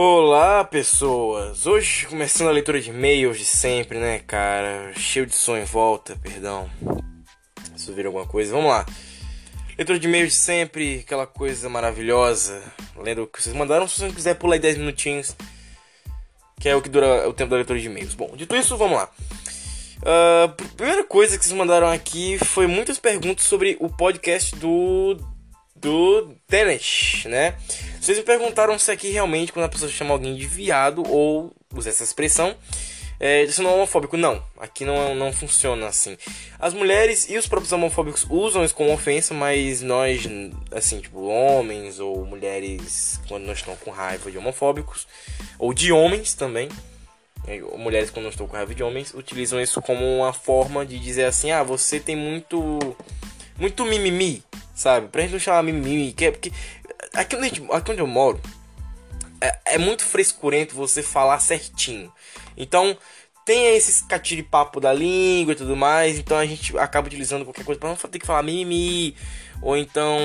Olá, pessoas! Hoje começando a leitura de e-mails de sempre, né, cara? Cheio de som em volta, perdão. Se viram alguma coisa, vamos lá. Leitura de e-mails de sempre, aquela coisa maravilhosa. Lendo o que vocês mandaram, se você quiser pular aí 10 minutinhos, que é o que dura o tempo da leitura de e-mails. Bom, dito isso, vamos lá. Uh, primeira coisa que vocês mandaram aqui foi muitas perguntas sobre o podcast do do Tenet, né? Vocês me perguntaram se aqui realmente, quando a pessoa chama alguém de viado ou usa essa expressão, é, isso não é homofóbico. Não, aqui não, não funciona assim. As mulheres e os próprios homofóbicos usam isso como ofensa, mas nós, assim, tipo, homens ou mulheres, quando não estão com raiva de homofóbicos, ou de homens também, né, mulheres quando não estão com raiva de homens, utilizam isso como uma forma de dizer assim: ah, você tem muito. Muito mimimi sabe? Pra gente não chamar mimimi, que é porque aqui onde, gente, aqui onde eu moro é, é, muito frescurento você falar certinho. Então tem esses catiripapo da língua e tudo mais, então a gente acaba utilizando qualquer coisa para não ter que falar mimimi ou então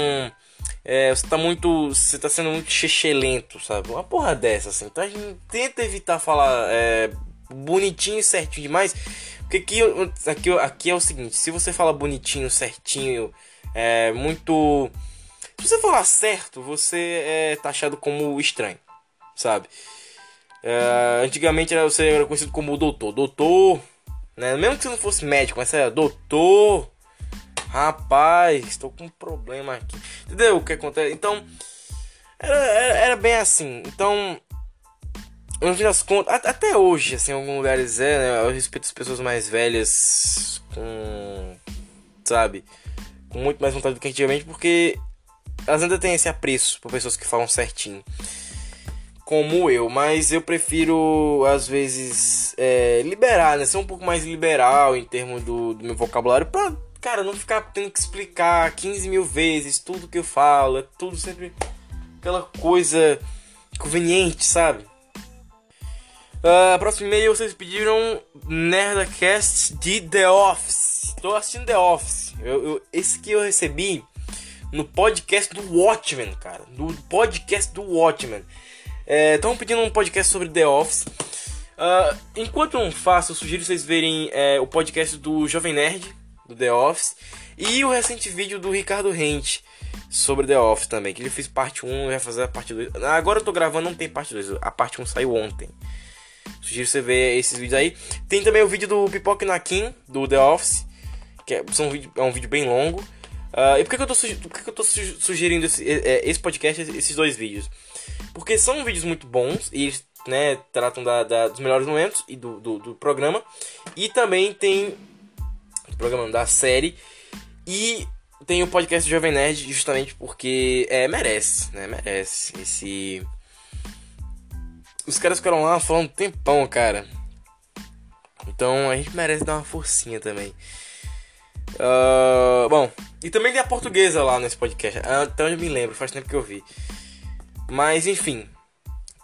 é, você tá muito. Você tá sendo muito chechelento, sabe? Uma porra dessa, assim. Então a gente tenta evitar falar é, bonitinho e certinho demais. Porque aqui, aqui, aqui é o seguinte: se você fala bonitinho, certinho é muito. Se você falar certo, você é taxado como estranho, sabe? É, antigamente você era conhecido como doutor. Doutor, né? Mesmo que você não fosse médico, mas era doutor. Rapaz, estou com um problema aqui. Entendeu o que acontece? Então, era, era, era bem assim. Então, no fim das contas, até hoje, assim, em alguns lugares é, né? Eu respeito as pessoas mais velhas com. Sabe? com muito mais vontade do que antigamente, porque elas ainda têm esse apreço por pessoas que falam certinho. Como eu, mas eu prefiro, às vezes, é, liberar, né? Ser um pouco mais liberal em termos do, do meu vocabulário pra, cara, não ficar tendo que explicar 15 mil vezes tudo que eu falo. É tudo sempre aquela coisa conveniente, sabe? Uh, próximo e-mail vocês pediram Nerdcast de The Office. Tô assistindo The Office. Eu, eu, esse que eu recebi no podcast do Watchmen, cara. No podcast do Watchmen. Estão é, pedindo um podcast sobre The Office. Uh, enquanto não faço, eu sugiro vocês verem é, o podcast do Jovem Nerd, do The Office, e o recente vídeo do Ricardo Rente sobre The Office também, que ele fez parte 1 e vai fazer a parte 2. Agora eu tô gravando, não tem parte 2, a parte 1 saiu ontem. Sugiro você ver esses vídeos aí. Tem também o vídeo do Pipoque Nakin, do The Office, que é, são, é um vídeo bem longo. Uh, e por que, que, eu tô, por que, que eu tô sugerindo esse, esse podcast, esses dois vídeos? Porque são vídeos muito bons e eles né, tratam da, da, dos melhores momentos e do, do, do, programa. E também tem do programa da série. E tem o podcast Jovem Nerd, justamente porque é, merece, né? Merece esse os caras ficaram lá falando um tempão, cara. Então a gente merece dar uma forcinha também. Uh, bom, e também tem a portuguesa lá nesse podcast. Então eu me lembro, faz tempo que eu vi. Mas enfim,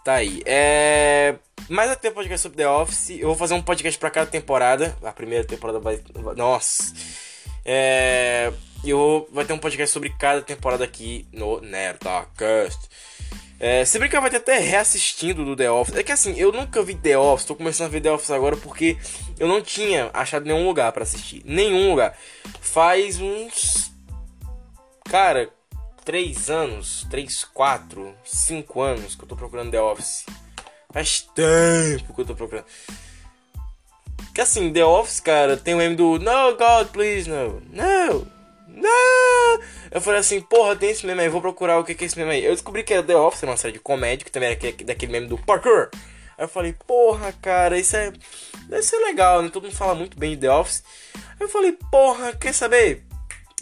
tá aí. É... Mais até um podcast sobre The Office. Eu vou fazer um podcast para cada temporada. A primeira temporada vai. Nossa! É... Eu vou... Vai ter um podcast sobre cada temporada aqui no Nerdcast. É, se brincar, vai ter até reassistindo do The Office. É que assim, eu nunca vi The Office, tô começando a ver The Office agora porque eu não tinha achado nenhum lugar para assistir. Nenhum lugar. Faz uns. Cara, 3 anos, 3, 4, 5 anos que eu tô procurando The Office. Faz tempo que eu tô procurando. Que assim, The Office, cara, tem o meme do No, God, please, no. No, Eu falei assim, porra, tem esse meme aí, vou procurar o que, que é esse meme aí. Eu descobri que era The Office, uma série de comédia, que também era daquele meme do parkour. Aí eu falei, porra, cara, isso é. Deve ser legal, né? Todo mundo fala muito bem de The Office. Aí eu falei, porra, quer saber?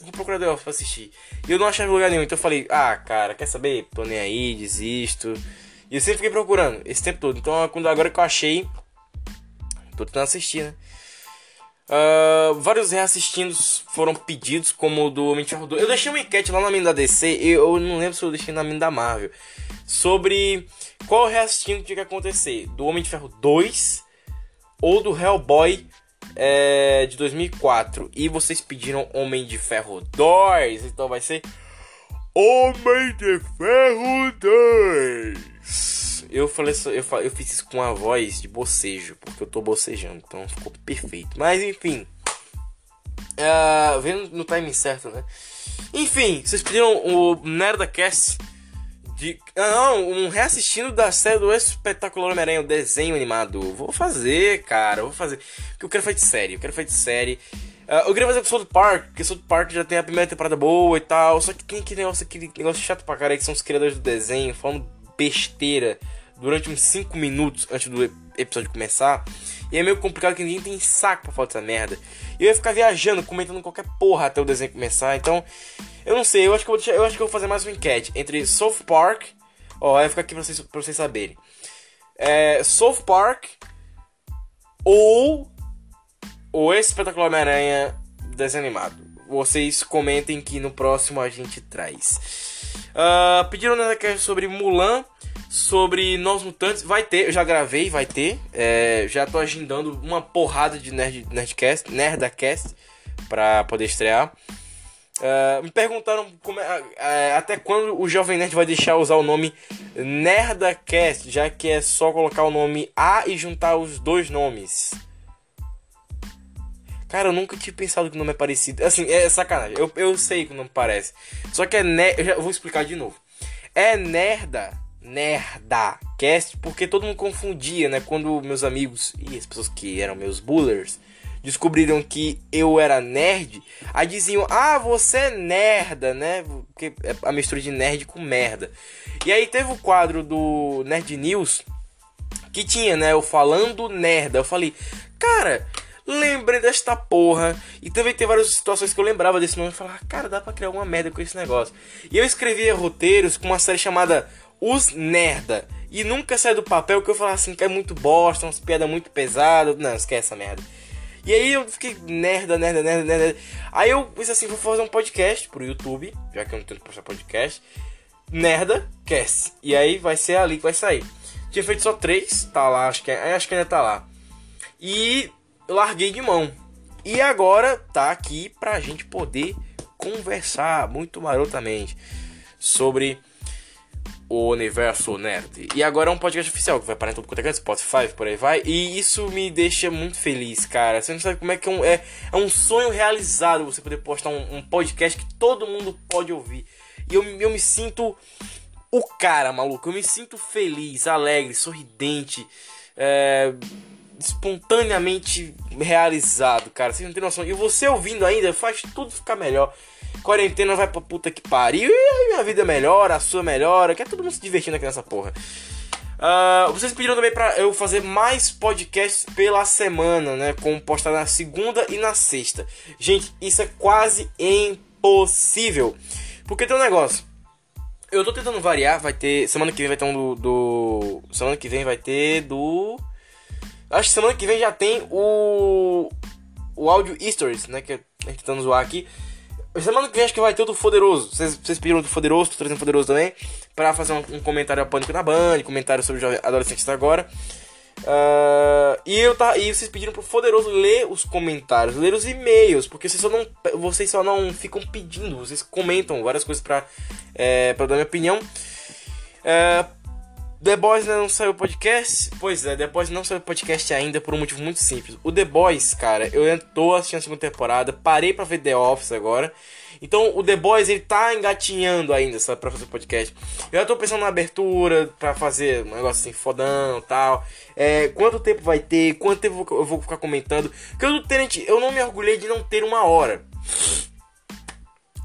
Vou procurar The Office pra assistir. E eu não achava lugar nenhum, então eu falei, ah, cara, quer saber? Tô nem aí, desisto. E eu sempre fiquei procurando esse tempo todo. Então, quando agora que eu achei, tô tentando assistir, né? Uh, vários reassistidos foram pedidos, como o do Homem de Ferro 2. Eu deixei uma enquete lá na mina da DC, eu não lembro se eu deixei na mina da Marvel, sobre qual reassistindo tinha que acontecer: do Homem de Ferro 2 ou do Hellboy é, de 2004. E vocês pediram Homem de Ferro 2, então vai ser Homem de Ferro 2. Eu falei eu, eu fiz isso com a voz de bocejo, porque eu tô bocejando, então ficou perfeito. Mas enfim. Uh, vendo no timing certo, né? Enfim, vocês pediram o Nerdcast de. Ah, não, um reassistindo da série do Espetacular Homem-Aranha, o desenho animado. Vou fazer, cara, vou fazer. Porque eu quero fazer de série, eu quero fazer de série. Uh, eu queria fazer com South Park, porque South Park já tem a primeira temporada boa e tal. Só que tem aquele negócio, aquele negócio chato pra caralho, que são os criadores do desenho falando besteira durante uns 5 minutos antes do episódio começar. E é meio complicado que ninguém tem saco pra falar dessa merda. E eu ia ficar viajando, comentando qualquer porra até o desenho começar. Então, eu não sei, eu acho que eu vou, deixar, eu acho que eu vou fazer mais uma enquete entre South Park. Ó, vai ficar aqui pra vocês, pra vocês saberem. É, South Park ou o Espetacular Homem-Aranha desanimado. Vocês comentem que no próximo a gente traz. Uh, pediram na sobre Mulan, sobre Nós Mutantes. Vai ter, eu já gravei, vai ter. É, já tô agendando uma porrada de nerd, Nerdcast, Nerdacast pra poder estrear. Uh, me perguntaram é, uh, até quando o Jovem Nerd vai deixar usar o nome Nerdacast, já que é só colocar o nome A e juntar os dois nomes. Cara, eu nunca tinha pensado que o nome é parecido. Assim, é sacanagem. Eu, eu sei que o nome parece. Só que é ner... Eu já vou explicar de novo. É nerda. Nerda cast porque todo mundo confundia, né? Quando meus amigos e as pessoas que eram meus bullers descobriram que eu era nerd, aí diziam: "Ah, você é nerda, né?" Porque é a mistura de nerd com merda. E aí teve o quadro do Nerd News que tinha, né, eu falando nerda. Eu falei: "Cara, lembrei desta porra. E também tem várias situações que eu lembrava desse nome e falava, cara, dá pra criar uma merda com esse negócio. E eu escrevia roteiros com uma série chamada Os Nerda. E nunca sai do papel que eu falava assim, que é muito bosta, umas piadas muito pesadas. Não, esquece essa merda. E aí eu fiquei nerda, nerda, nerda, nerda. Aí eu pensei assim, vou fazer um podcast pro YouTube, já que eu não tenho que postar podcast. Nerda Cast. E aí vai ser ali que vai sair. Tinha feito só três, tá lá, acho que, é, acho que ainda tá lá. E larguei de mão. E agora tá aqui pra gente poder conversar muito marotamente sobre o universo nerd. E agora é um podcast oficial que vai parar em todo Spotify, por aí vai. E isso me deixa muito feliz, cara. Você não sabe como é que é um, é, é um sonho realizado você poder postar um, um, podcast que todo mundo pode ouvir. E eu, eu me sinto o cara, maluco. Eu me sinto feliz, alegre, sorridente. É espontaneamente realizado, cara. Vocês não tem noção. E você ouvindo ainda faz tudo ficar melhor. Quarentena vai pra puta que pariu. E aí minha vida melhora, a sua melhora. Quer todo mundo se divertindo aqui nessa porra. Uh, vocês pediram também pra eu fazer mais podcasts pela semana, né? Como postar na segunda e na sexta. Gente, isso é quase impossível. Porque tem um negócio. Eu tô tentando variar, vai ter. Semana que vem vai ter um do. do semana que vem vai ter do. Acho que semana que vem já tem o. O áudio Stories, né? Que a gente tá zoar aqui. Semana que vem acho que vai ter o do Foderoso. Vocês, pediram do Foderoso, tô trazendo o Foderoso também. Pra fazer um, um comentário a Pânico na Band, comentário sobre o Adolescente agora. Uh, e, eu tá, e vocês pediram pro Foderoso ler os comentários, ler os e-mails, porque vocês só não, vocês só não ficam pedindo, vocês comentam várias coisas pra, é, pra dar minha opinião. Uh, The Boys não saiu podcast? Pois é, The Boys não saiu podcast ainda por um motivo muito simples. O The Boys, cara, eu tô assistindo a segunda temporada, parei pra ver The Office agora. Então o The Boys ele tá engatinhando ainda, sabe, pra fazer podcast. Eu já tô pensando na abertura, pra fazer um negócio assim, fodão tal. É, quanto tempo vai ter, quanto tempo eu vou ficar comentando. Porque eu, eu não me orgulhei de não ter uma hora.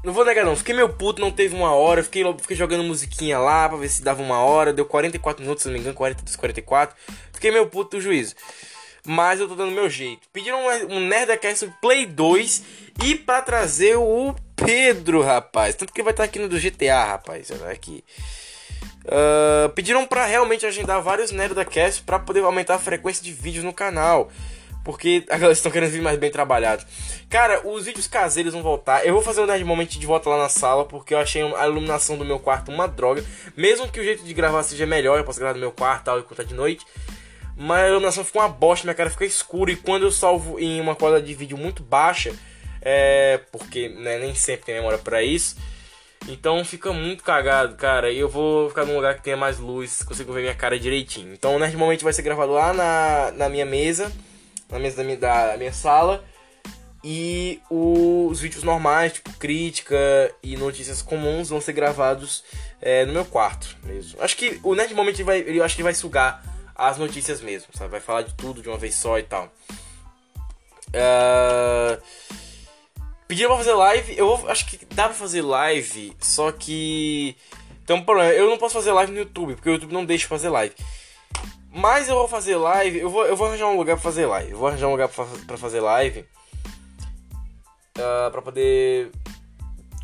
Não vou negar não, fiquei meio puto, não teve uma hora, fiquei, fiquei jogando musiquinha lá pra ver se dava uma hora, deu 44 minutos, se não me engano, 42, 44. Fiquei meio puto do juízo. Mas eu tô dando meu jeito. Pediram um, um Nerdcast Play 2 e pra trazer o Pedro, rapaz. Tanto que ele vai estar aqui no do GTA, rapaz. Aqui. Uh, pediram para realmente agendar vários Nerdcast para poder aumentar a frequência de vídeos no canal. Porque galera estão querendo vir mais bem trabalhado. Cara, os vídeos caseiros vão voltar. Eu vou fazer um Nerd Moment de volta lá na sala, porque eu achei a iluminação do meu quarto uma droga. Mesmo que o jeito de gravar seja melhor, eu posso gravar no meu quarto tal, enquanto tá de noite. Mas a iluminação ficou uma bosta, minha cara fica escura. E quando eu salvo em uma qualidade de vídeo muito baixa, é. Porque né, nem sempre tem memória para isso. Então fica muito cagado, cara. E eu vou ficar num lugar que tenha mais luz, consigo ver minha cara direitinho. Então o Nerd Moment vai ser gravado lá na, na minha mesa, na mesa da minha, da minha sala. E os vídeos normais, tipo crítica e notícias comuns, vão ser gravados é, no meu quarto mesmo. Acho que o Nerd Moment vai, eu acho que vai sugar as notícias mesmo, sabe? Vai falar de tudo de uma vez só e tal. Uh... Pediram pra fazer live, eu acho que dá pra fazer live, só que tem um problema, eu não posso fazer live no YouTube, porque o YouTube não deixa fazer live. Mas eu vou fazer live, eu vou, eu vou arranjar um lugar pra fazer live. Eu vou arranjar um lugar pra, pra fazer live. Uh, pra poder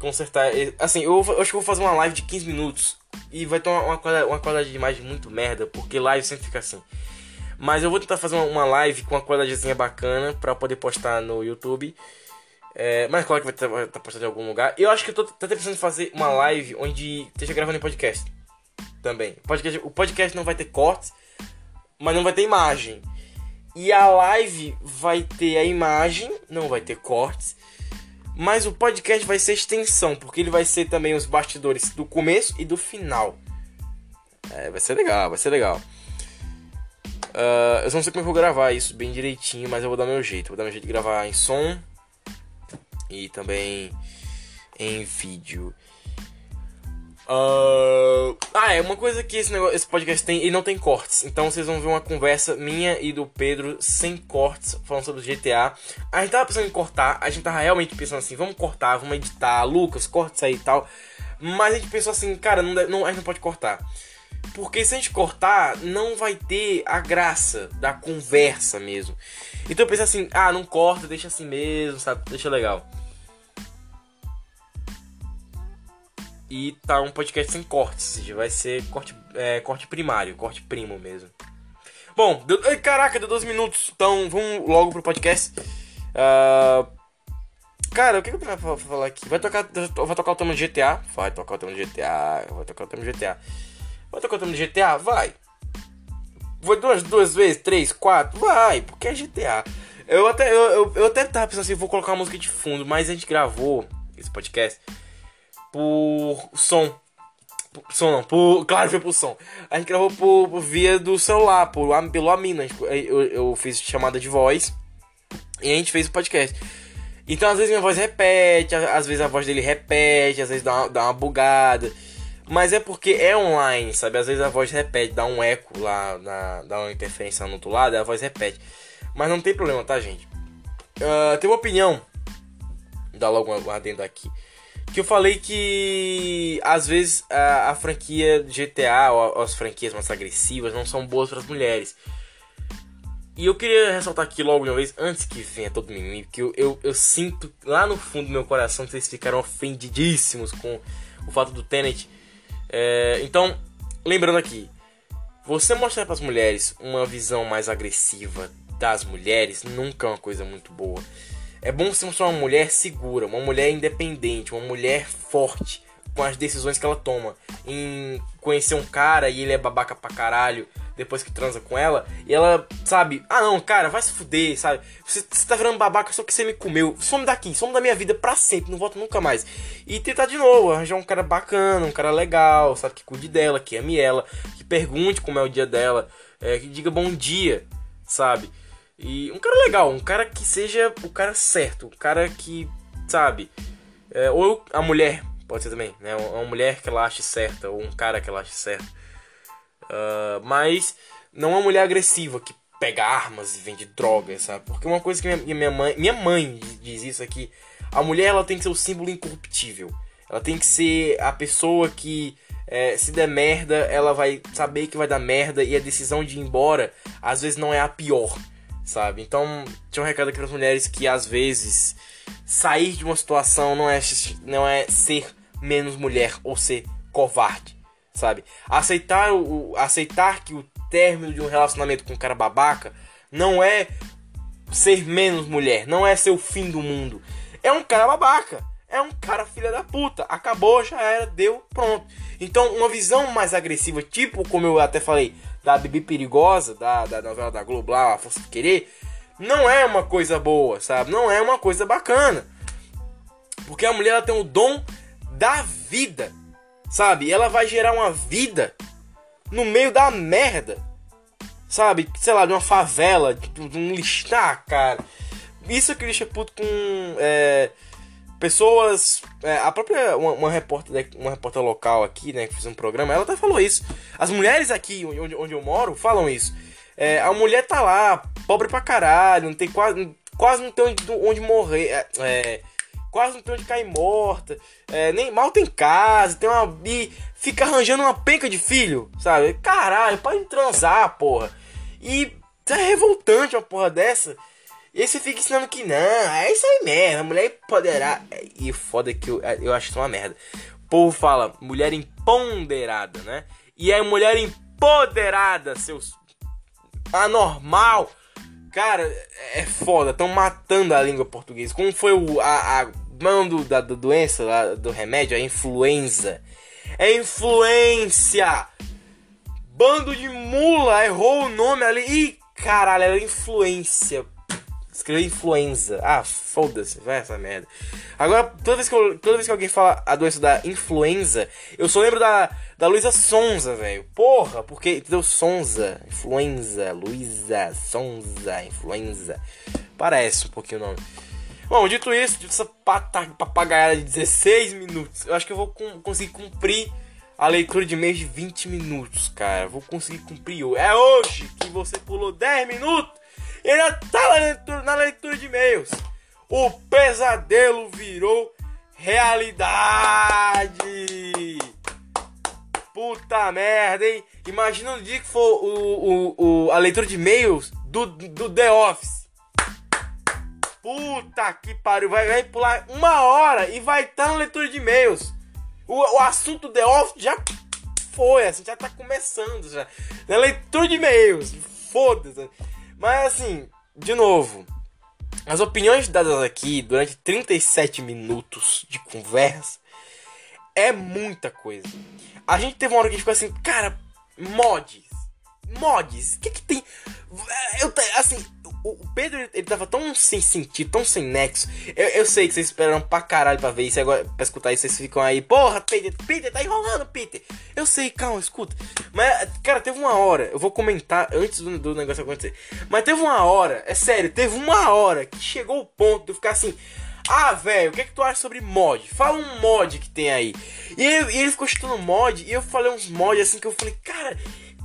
consertar. Assim, eu, eu, acho que eu vou fazer uma live de 15 minutos. E vai ter uma, uma, qualidade de imagem muito merda, porque live sempre fica assim. Mas eu vou tentar fazer uma, uma live com uma qualidadezinha bacana pra poder postar no YouTube. É, mas claro que vai estar tá postado em algum lugar. Eu acho que eu tô, tô pensando em fazer uma live onde esteja gravando em podcast. Também. Podcast, o podcast não vai ter cortes, mas não vai ter imagem. E a live vai ter a imagem, não vai ter cortes. Mas o podcast vai ser extensão, porque ele vai ser também os bastidores do começo e do final. É, vai ser legal, vai ser legal. Uh, eu não sei como eu vou gravar isso bem direitinho, mas eu vou dar meu jeito. Vou dar meu jeito de gravar em som e também em vídeo. Uh... Ah, é uma coisa que esse, negócio, esse podcast tem, e não tem cortes. Então vocês vão ver uma conversa minha e do Pedro sem cortes, falando sobre GTA. A gente tava pensando em cortar, a gente tava realmente pensando assim, vamos cortar, vamos editar, Lucas, corta isso aí e tal. Mas a gente pensou assim, cara, não, não, a gente não pode cortar. Porque se a gente cortar, não vai ter a graça da conversa mesmo. Então eu pensei assim, ah, não corta, deixa assim mesmo, sabe? Deixa legal. E tá um podcast sem cortes, vai ser corte, é, corte primário, corte primo mesmo. Bom, deu, caraca, deu 12 minutos, então vamos logo pro podcast. Uh, cara, o que, que eu pra falar aqui? Vai tocar, vai tocar o tema do GTA? Vai tocar o tema do GTA, vai tocar o tema do GTA. Vai tocar o tema do GTA? Vai. Vai duas, duas vezes, três, quatro? Vai, porque é GTA. Eu até, eu, eu, eu até tava pensando assim, vou colocar música de fundo, mas a gente gravou esse podcast por som. Por som não, por, claro, foi por som. A gente gravou por, por via do celular, por, pelo Amina. Eu, eu fiz chamada de voz e a gente fez o podcast. Então às vezes minha voz repete, às vezes a voz dele repete, às vezes dá uma, dá uma bugada. Mas é porque é online, sabe? Às vezes a voz repete, dá um eco lá, na, dá uma interferência no outro lado, a voz repete. Mas não tem problema, tá, gente? Uh, tem uma opinião, dá logo uma adendo aqui que eu falei que às vezes a, a franquia GTA ou as franquias mais agressivas não são boas para as mulheres. E eu queria ressaltar aqui logo uma vez, antes que venha todo mundo, que eu, eu, eu, sinto lá no fundo do meu coração que vocês ficaram ofendidíssimos com o fato do Tenet. É, então, lembrando aqui, você mostrar para as mulheres uma visão mais agressiva das mulheres nunca é uma coisa muito boa. É bom mostrar uma mulher segura, uma mulher independente, uma mulher forte com as decisões que ela toma. Em conhecer um cara e ele é babaca pra caralho depois que transa com ela, e ela, sabe, ah não, cara, vai se fuder, sabe? Você, você tá virando babaca só que você me comeu. Some daqui, some da minha vida pra sempre, não volta nunca mais. E tentar de novo, arranjar um cara bacana, um cara legal, sabe, que cuide dela, que ame ela, que pergunte como é o dia dela, é, que diga bom dia, sabe? E um cara legal, um cara que seja o cara certo, um cara que, sabe, é, ou a mulher, pode ser também, né? Uma mulher que ela ache certa, ou um cara que ela ache certo. Uh, mas não uma mulher agressiva que pega armas e vende drogas, sabe? Porque uma coisa que minha, minha mãe, minha mãe diz isso aqui, a mulher ela tem que ser o símbolo incorruptível. Ela tem que ser a pessoa que é, se der merda, ela vai saber que vai dar merda e a decisão de ir embora às vezes não é a pior sabe? Então, tinha um recado aqui para as mulheres que às vezes sair de uma situação não é, não é ser menos mulher ou ser covarde, sabe? Aceitar, o, aceitar que o término de um relacionamento com um cara babaca não é ser menos mulher, não é ser o fim do mundo. É um cara babaca, é um cara filha da puta. Acabou, já era, deu, pronto. Então, uma visão mais agressiva, tipo como eu até falei, da Bibi Perigosa, da, da novela da Globo lá, A Força de Querer, não é uma coisa boa, sabe? Não é uma coisa bacana. Porque a mulher ela tem o dom da vida, sabe? Ela vai gerar uma vida no meio da merda, sabe? Sei lá, de uma favela, de um lixo. Ah, cara. Isso que deixa puto com é, pessoas. É, a própria. Uma, uma, repórter, uma repórter local aqui, né, que fez um programa, ela até falou isso. As mulheres aqui onde, onde eu moro falam isso. É, a mulher tá lá, pobre pra caralho, não tem quase. Quase não tem onde, onde morrer. É, é quase não tem onde cair morta. É, nem mal tem casa, tem uma. E fica arranjando uma penca de filho, sabe? Caralho, pode transar, porra. E é revoltante uma porra dessa. E aí você fica ensinando que não, é isso aí mesmo, a mulher empoderada. E foda que eu, eu acho isso uma merda. O povo fala mulher empoderada, né? E é mulher empoderada, seus. Anormal. Cara, é foda, estão matando a língua portuguesa. Como foi o a, a da, doença, lá, do remédio, a influenza. É influência! Bando de mula, errou o nome ali. Ih, caralho, era influência. Escreveu influenza. Ah, foda-se, vai essa merda. Agora, toda vez, que eu, toda vez que alguém fala a doença da influenza, eu só lembro da, da Luísa Sonza, velho. Porra, porque entendeu? Sonza, influenza, Luísa Sonza, influenza. Parece um pouquinho o nome. Bom, dito isso, dito essa papagaiada de 16 minutos, eu acho que eu vou conseguir cumprir a leitura de mês de 20 minutos, cara. Vou conseguir cumprir. É hoje que você pulou 10 minutos e ainda tá na leitura, na leitura de e-mails. O pesadelo virou realidade. Puta merda, hein? Imagina o dia que for o, o, o, a leitura de e-mails do, do The Office. Puta que pariu, vai, vai pular uma hora e vai estar tá na leitura de e-mails. O, o assunto The Office já foi, assim, já tá começando já. Na leitura de e-mails, foda-se. Mas assim, de novo, as opiniões dadas aqui durante 37 minutos de conversa é muita coisa. A gente teve uma hora que ficou assim, cara, mods. Mods, o que que tem? Eu, assim, o Pedro, ele tava tão sem sentido, tão sem nexo. Eu, eu sei que vocês esperaram pra caralho pra ver isso agora, pra escutar isso, vocês ficam aí, porra, Peter, Peter, tá enrolando, Peter. Eu sei, calma, escuta. Mas, cara, teve uma hora, eu vou comentar antes do, do negócio acontecer. Mas teve uma hora, é sério, teve uma hora que chegou o ponto de eu ficar assim. Ah, velho, o que é que tu acha sobre mod? Fala um mod que tem aí. E e ele ficou chutando mod, e eu falei uns mods assim que eu falei, cara,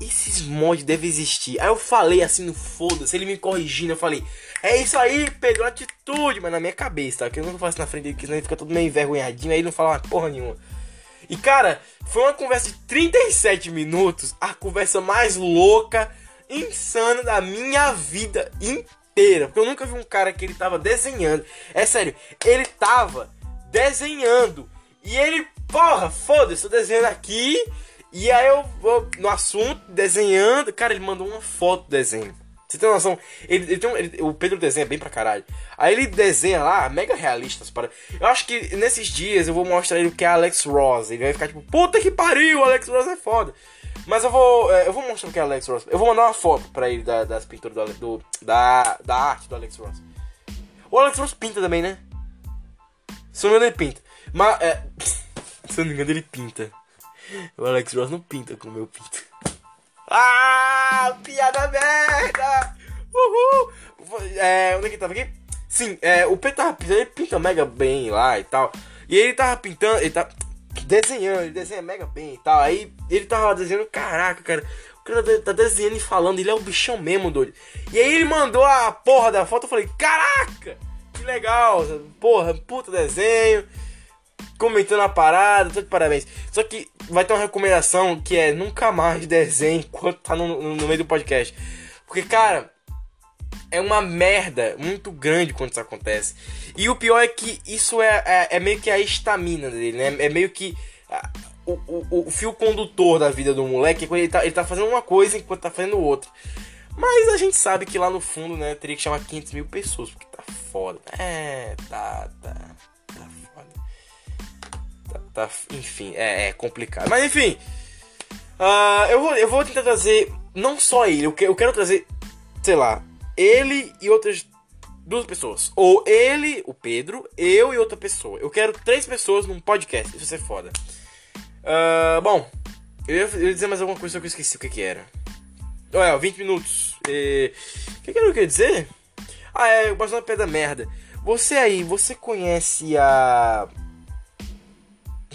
esses mods devem existir. Aí eu falei assim no foda-se, ele me corrigindo, eu falei, é isso aí, Pedro, atitude, mas na minha cabeça, tá? Que eu não faço na frente dele, porque senão ele fica todo meio envergonhadinho, aí ele não fala uma porra nenhuma. E cara, foi uma conversa de 37 minutos, a conversa mais louca, insana da minha vida inteira. Porque eu nunca vi um cara que ele tava desenhando. É sério, ele tava desenhando. E ele, porra, foda-se, tô desenhando aqui e aí eu vou no assunto, desenhando. Cara, ele mandou uma foto do desenho. Você tem noção? Ele, ele tem um, ele, o Pedro desenha bem pra caralho. Aí ele desenha lá, mega realista. Para... Eu acho que nesses dias eu vou mostrar ele o que é Alex Ross. Ele vai ficar tipo, puta que pariu, Alex Ross é foda. Mas eu vou. É, eu vou mostrar o que é Alex Ross. Eu vou mandar uma foto pra ele da, das pinturas do, do, da, da arte do Alex Ross. O Alex Ross pinta também, né? Se eu não me engano, ele pinta. Mas. É, se eu não me engano, ele pinta. O Alex Ross não pinta como eu pinto. Ah, piada merda! Uhul! É, onde é que tava aqui? Sim, é, o Pedro tava pintando, ele pinta mega bem lá e tal. E ele tava pintando, ele tá desenhando, ele desenha mega bem e tal. Aí ele tava desenhando, caraca, cara. O cara tá desenhando e falando, ele é o bichão mesmo, doido. E aí ele mandou a porra da foto, eu falei, caraca! Que legal, porra, puta desenho comentando a parada, tudo de parabéns. Só que vai ter uma recomendação que é nunca mais desenhe enquanto tá no, no, no meio do podcast. Porque, cara, é uma merda muito grande quando isso acontece. E o pior é que isso é, é, é meio que a estamina dele, né? É meio que a, o, o, o, fio condutor da vida do moleque é quando ele tá, ele tá fazendo uma coisa enquanto tá fazendo outra. Mas a gente sabe que lá no fundo, né, teria que chamar 500 mil pessoas, porque tá foda. É, tá, tá tá, enfim, é, é complicado. Mas enfim, uh, eu, vou, eu vou tentar trazer não só ele, eu, que, eu quero trazer, sei lá, ele e outras duas pessoas. Ou ele, o Pedro, eu e outra pessoa. Eu quero três pessoas num podcast. Isso ser foda. Uh, bom, eu ia, eu ia, dizer mais alguma coisa que eu esqueci o que, que era. Olha, 20 minutos. E... O que, que eu queria dizer? Ah, é, o Barcelona pé da merda. Você aí, você conhece a.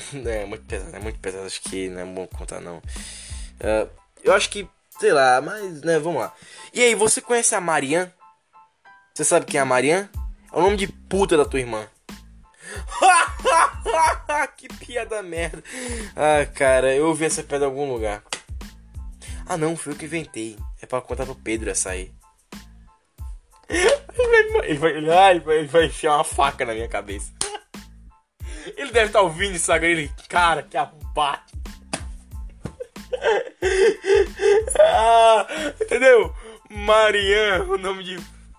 É muito pesado, é muito pesado. Acho que não é bom contar, não. Uh, eu acho que, sei lá, mas, né, vamos lá. E aí, você conhece a Marianne? Você sabe quem é a Marianne? É o nome de puta da tua irmã. que piada merda. Ah, cara, eu ouvi essa piada em algum lugar. Ah, não, foi eu que inventei. É pra contar pro Pedro essa aí. Ele vai, ele vai, ele vai enfiar uma faca na minha cabeça. Ele deve estar tá ouvindo isso agora. Ele, cara, que arrombado. ah, entendeu? Marian, o nome de,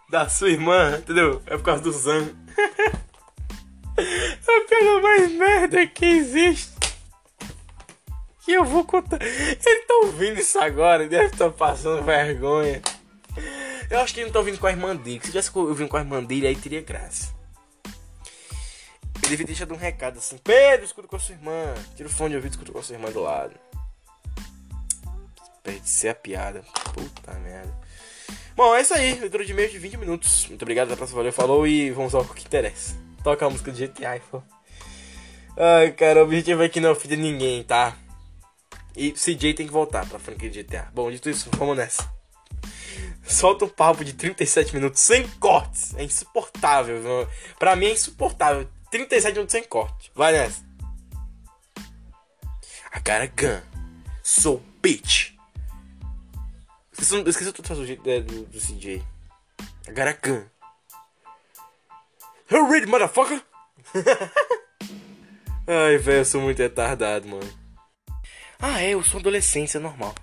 da sua irmã, entendeu? É por causa do Zan. É a piada mais merda que existe. Que eu vou contar. Ele tá ouvindo isso agora, deve estar tá passando vergonha. Eu acho que ele não tá ouvindo com a irmã dele. Se tivesse ouvindo com a irmã dele, aí teria graça. Ele devia ter deixado um recado assim: Pedro, escuta com a sua irmã. Tira o fone de ouvido e escuta com a sua irmã do lado. Perde ser a piada. Puta merda. Bom, é isso aí. Leitura de e-mail de 20 minutos. Muito obrigado, até a próxima. Valeu, falou e vamos ao que interessa. Toca a música do GTA, pô. Ai, cara, o objetivo aqui não é ofender ninguém, tá? E CJ tem que voltar pra franquia de GTA. Bom, dito isso, vamos nessa solta um papo de 37 minutos sem cortes. É insuportável. Pra mim é insuportável. 37 minutos sem corte. Vai nessa. A gun. So bitch. Esqueci, esqueci tudo do, do, do, do CJ. A gun. Hurry, motherfucker! Ai, velho, eu sou muito retardado, mano. Ah, é, eu sou adolescência normal.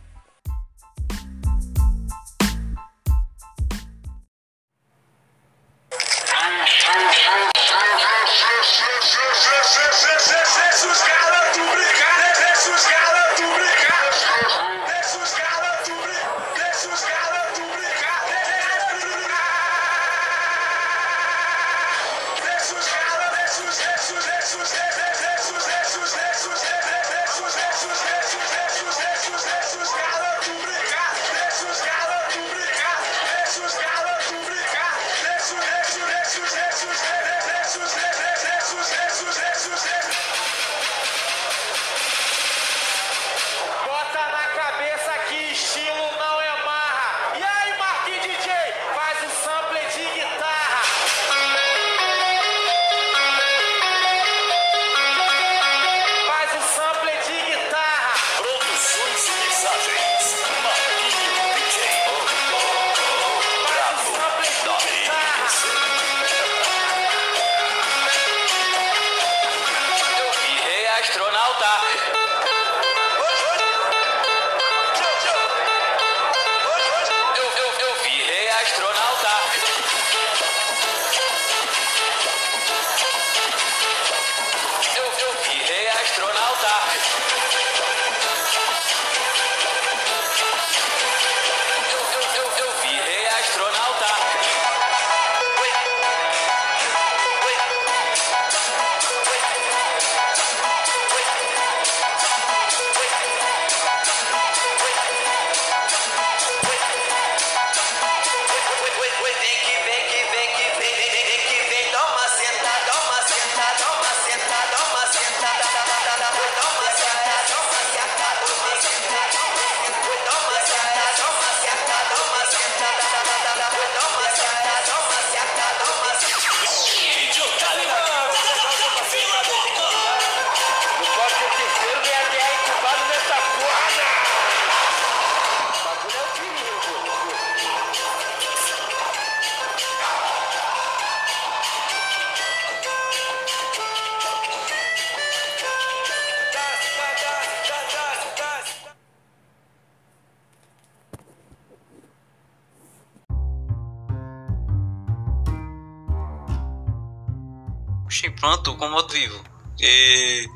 Com modo vivo. E...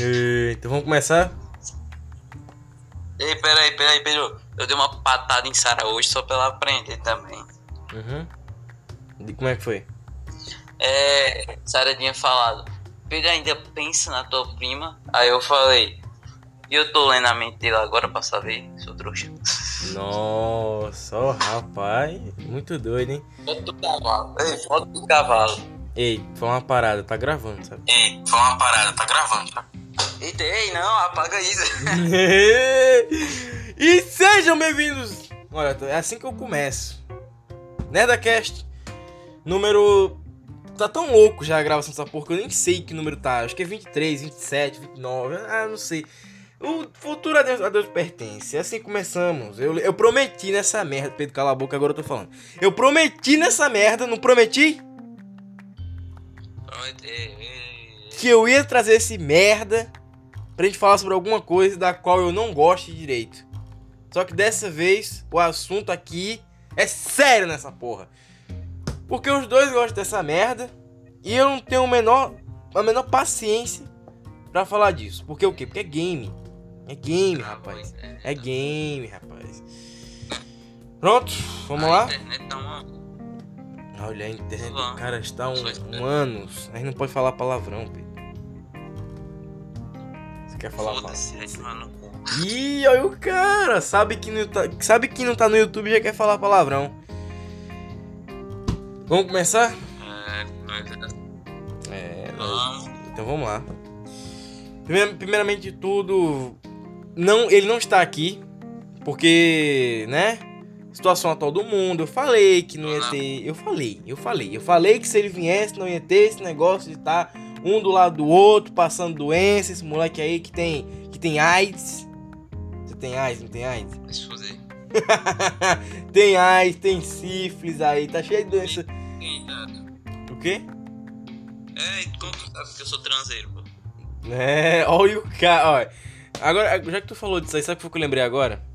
e... Então vamos começar? Ei, peraí, peraí, Pedro. Eu dei uma patada em Sara hoje só pra ela aprender também. Uhum. E como é que foi? É, Sara tinha falado, Pedro ainda pensa na tua prima. Aí eu falei, e eu tô lendo a mente dele agora pra saber, sou trouxa. Nossa, rapaz, muito doido, hein? Foto do cavalo. Ei, foto do cavalo. Ei, foi uma parada, tá gravando, sabe? Ei, foi uma parada, tá gravando, tá? Eita, ei, não, apaga isso. e sejam bem-vindos! Olha, é assim que eu começo. NerdaCast, número. Tá tão louco já a gravação dessa porra que eu nem sei que número tá. Acho que é 23, 27, 29, ah, não sei. O futuro a Deus, a Deus pertence. Assim começamos. Eu, eu prometi nessa merda. Pedro, cala a boca, agora eu tô falando. Eu prometi nessa merda, não prometi? Que eu ia trazer esse merda pra gente falar sobre alguma coisa da qual eu não gosto direito. Só que dessa vez o assunto aqui é sério nessa porra. Porque os dois gostam dessa merda e eu não tenho a menor, a menor paciência para falar disso. Porque o quê? Porque é game. É game, rapaz. É game, rapaz. Pronto, vamos a lá? Olha, a internet do Vamos. cara está um, um anos. A gente não pode falar palavrão, Pedro. Você quer falar palavrão? Ih, olha o cara! Sabe que, não tá, sabe que não tá no YouTube e já quer falar palavrão. Vamos começar? É. É, Vamos. então vamos lá. Primeira- primeiramente de tudo, não, ele não está aqui, porque, né? Situação atual do mundo, eu falei que não ia ter. Eu falei, eu falei, eu falei que se ele viesse, não ia ter esse negócio de estar um do lado do outro, passando doença, esse moleque aí que tem. que tem AIDS. Você tem AIDS, não tem AIDS? Vai se fuder. tem AIDS, tem sífilis aí, tá cheio de doença. Eita. O quê? É, como tu sabe que eu sou transeiro, pô? É, olha o cara, olha. Agora, já que tu falou disso aí, sabe o que eu lembrei agora?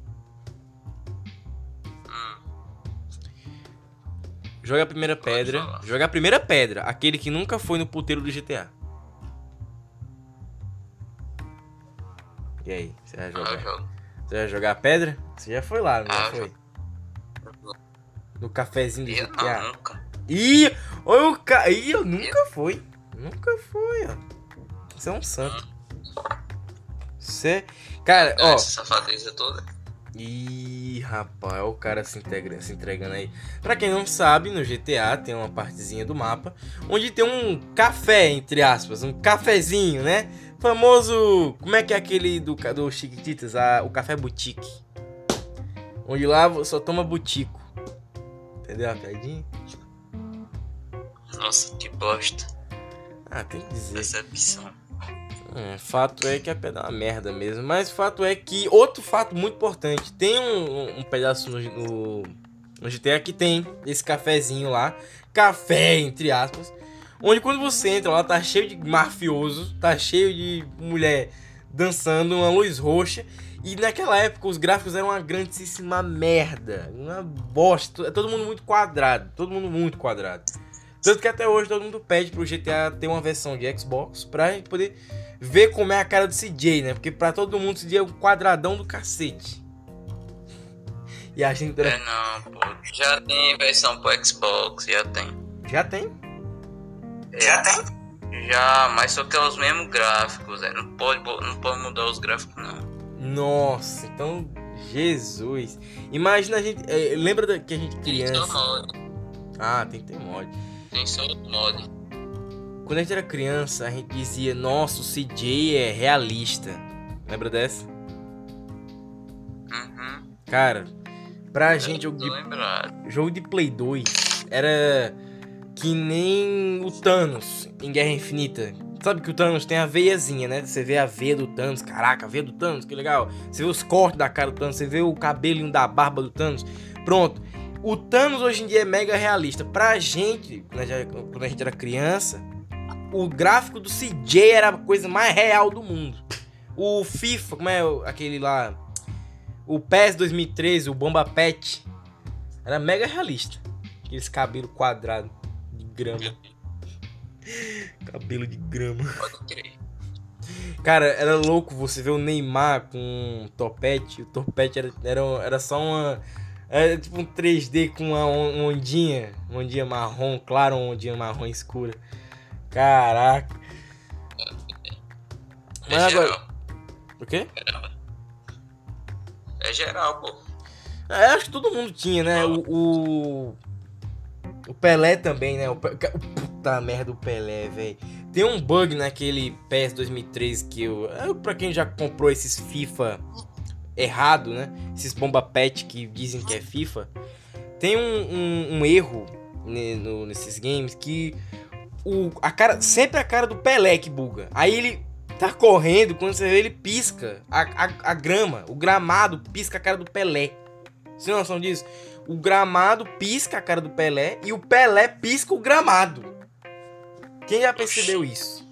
Joga a primeira Pode pedra. falar. Joga a primeira pedra. Aquele que nunca foi no puteiro do GTA. E aí, você vai Ah, jogar? jogo. Você vai jogar a pedra? Você já foi lá, não já Ah, foi? No cafezinho do Eu GTA. não, nunca. Ih, olha o cara. Ih, eu nunca fui. Nunca fui, ó. Você é um santo. Você. Cara, ó. Essa safadeza toda. Ih, rapaz, olha o cara se, integra, se entregando aí. Pra quem não sabe, no GTA tem uma partezinha do mapa onde tem um café, entre aspas, um cafezinho, né? Famoso. Como é que é aquele do, do Chiquititas? Ah, o café boutique. Onde lá só toma butico. Entendeu a piadinha? Nossa, que bosta. Ah, tem que dizer. Decepção. Hum, fato é que a pedra é uma merda mesmo. Mas fato é que. Outro fato muito importante: tem um, um pedaço no, no, no GTA que tem esse cafezinho lá. Café, entre aspas. Onde quando você entra lá, tá cheio de mafioso, tá cheio de mulher dançando, uma luz roxa. E naquela época os gráficos eram uma grandíssima merda. Uma bosta. É todo mundo muito quadrado. Todo mundo muito quadrado. Tanto que até hoje todo mundo pede pro GTA ter uma versão de Xbox pra poder ver como é a cara do CJ, né? Porque pra todo mundo CJ é um quadradão do cacete. E a gente É não, pô. Já tem versão pro Xbox, já tem. já tem. Já tem? Já, mas só que é os mesmos gráficos, é. Não pode, não pode mudar os gráficos, não. Nossa, então Jesus. Imagina a gente, é, lembra da- que a gente Tem só criança? mod. Ah, tem que ter mod. Tem só mod. Quando a gente era criança, a gente dizia, nossa, o CJ é realista. Lembra dessa? Uhum. Cara, pra gente jogo de lembrado. jogo de Play 2 era que nem o Thanos em Guerra Infinita. Sabe que o Thanos tem a veiazinha, né? Você vê a veia do Thanos, caraca, a veia do Thanos, que legal. Você vê os cortes da cara do Thanos, você vê o cabelinho da barba do Thanos. Pronto. O Thanos hoje em dia é mega realista. Pra gente, quando a gente era criança, o gráfico do CJ era a coisa mais real do mundo. O FIFA, como é aquele lá? O PES 2013, o Bomba Pet, era mega realista. Aqueles cabelo quadrado de grama. Cabelo de grama. Cara, era louco você ver o Neymar com um topete. O topete era, era, era só uma. É tipo um 3D com uma ondinha. Uma ondinha marrom, claro, uma ondinha marrom escura. Caraca. É Mas agora. geral. O quê? É geral, pô. É, acho que todo mundo tinha, né? O. O, o Pelé também, né? O, o puta merda do Pelé, velho. Tem um bug naquele PES 2013 que eu. é, Pra quem já comprou esses FIFA errado, né? Esses bomba pet que dizem que é FIFA. Tem um, um- um erro nesses games que o, a cara, sempre a cara do Pelé que buga. Aí ele tá correndo, quando você vê ele pisca a, a, a grama, o gramado pisca a cara do Pelé. Você tem noção disso? O gramado pisca a cara do Pelé e o Pelé pisca o gramado. Quem já percebeu isso?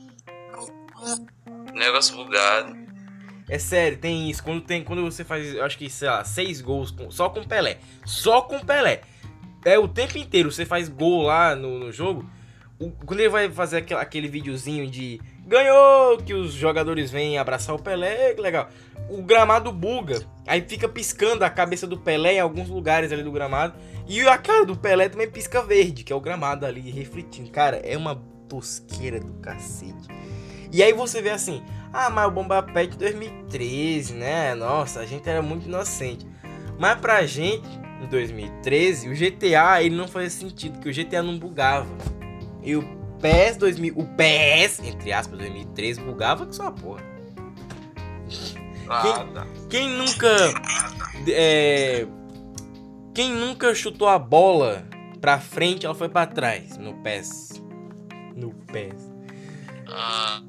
Negócio bugado. É sério, tem isso. Quando, tem, quando você faz, eu acho que, sei lá, seis gols com- só com Pelé. Só com Pelé. É o tempo inteiro. Você faz gol lá no, no jogo. Quando ele vai fazer aquele, aquele videozinho de ganhou, que os jogadores vêm abraçar o Pelé, que legal. O gramado buga. Aí fica piscando a cabeça do Pelé em alguns lugares ali do gramado. E a cara do Pelé também pisca verde, que é o gramado ali refletindo. Cara, é uma tosqueira do cacete. E aí você vê assim, ah, mas o Bomba Pet 2013, né? Nossa, a gente era muito inocente. Mas pra gente, em 2013, o GTA ele não fazia sentido, porque o GTA não bugava. E o PES 2000, o PES, entre aspas, 2013, bugava que só uma porra. Ah, tá. Quem nunca. É, quem nunca chutou a bola pra frente, ela foi pra trás no PES. No PES. Ah,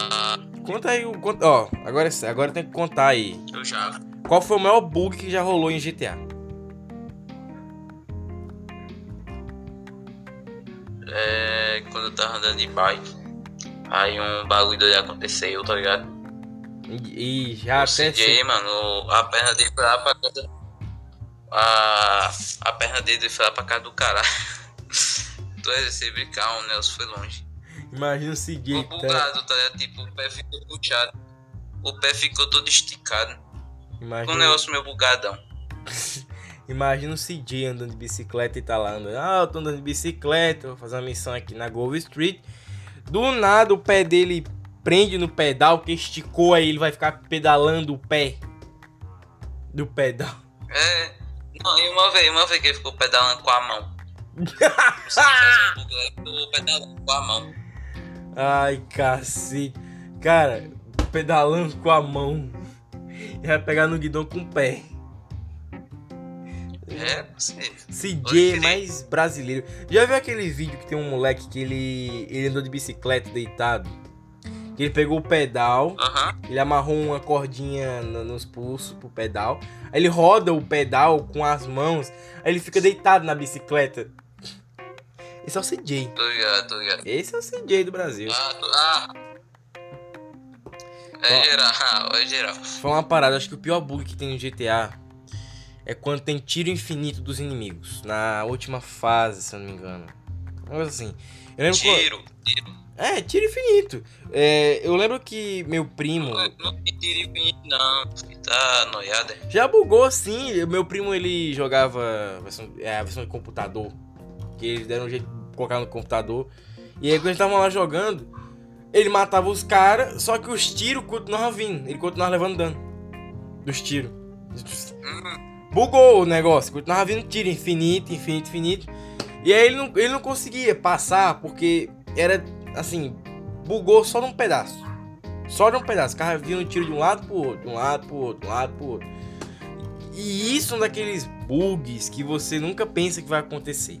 ah, Conta aí o. conta- Ó, agora, agora tem que contar aí. eu já. Qual foi o maior bug que já rolou em GTA? Tava andando de bike, aí um bagulho doido aconteceu, tá ligado? E, e já o até. CJ, mano, a perna dele foi lá pra casa. A, a perna dele foi lá pra casa do caralho. tu é se brincar, o Nelson foi longe. Imagina o Ficou CJ. Tá, bugado, tá ligado? Tipo, o pé ficou puxado. O pé ficou todo esticado. Ficou um imagina, negócio meio bugadão. imagina o CJ andando de bicicleta e tá lá andando. Ah, eu tô andando de bicicleta, vou fazer uma missão aqui na Grove Street. Do nada o pé dele prende no pedal que esticou, aí ele vai ficar pedalando o pé do pedal. É. Não, e uma vez, uma vez que ele ficou pedalando com a mão. Um pedalando com a mão. Ai, cacete. Cara, pedalando com a mão. E vai pegar no guidão com o pé. É. CJ Pode é crer. mais brasileiro. Já viu aquele vídeo que tem um moleque que ele, ele andou de bicicleta deitado? Que ele pegou o pedal, Aham. ele amarrou uma cordinha no- nos pulsos pro pedal. Aí ele roda o pedal com as mãos. Aí ele fica deitado na bicicleta. Esse é o CJ. Tô ligado, tô ligado. Esse é o CJ do Brasil. Ah, tô- ah. É Ó. geral, é geral. Foi uma parada, acho que o pior bug que tem no GTA é quando tem tiro infinito dos inimigos. Na última fase, se eu não me engano. Um negócio assim. Eu lembro que- Tiro, tiro. É, tiro infinito. É, eu lembro que meu primo. Não, não tem tiro infinito, não. Tá noiada. Já bugou sim. Meu primo ele jogava versão, é, a versão de computador. Que eles deram um jeito de colocar no computador. E aí quando eles estavam lá jogando, ele matava os caras, só que os tiros continuavam vindo. Ele continuava levando dano. Dos tiros. Hum, Bugou o negócio, continuava vindo tiro infinito, infinito, infinito. E aí ele não, ele não conseguia passar porque era assim, bugou só num pedaço. Só num pedaço. O cara vindo tiro de um lado pro outro, de um lado pro outro, de um lado pro outro. E isso é um daqueles bugs que você nunca pensa que vai acontecer.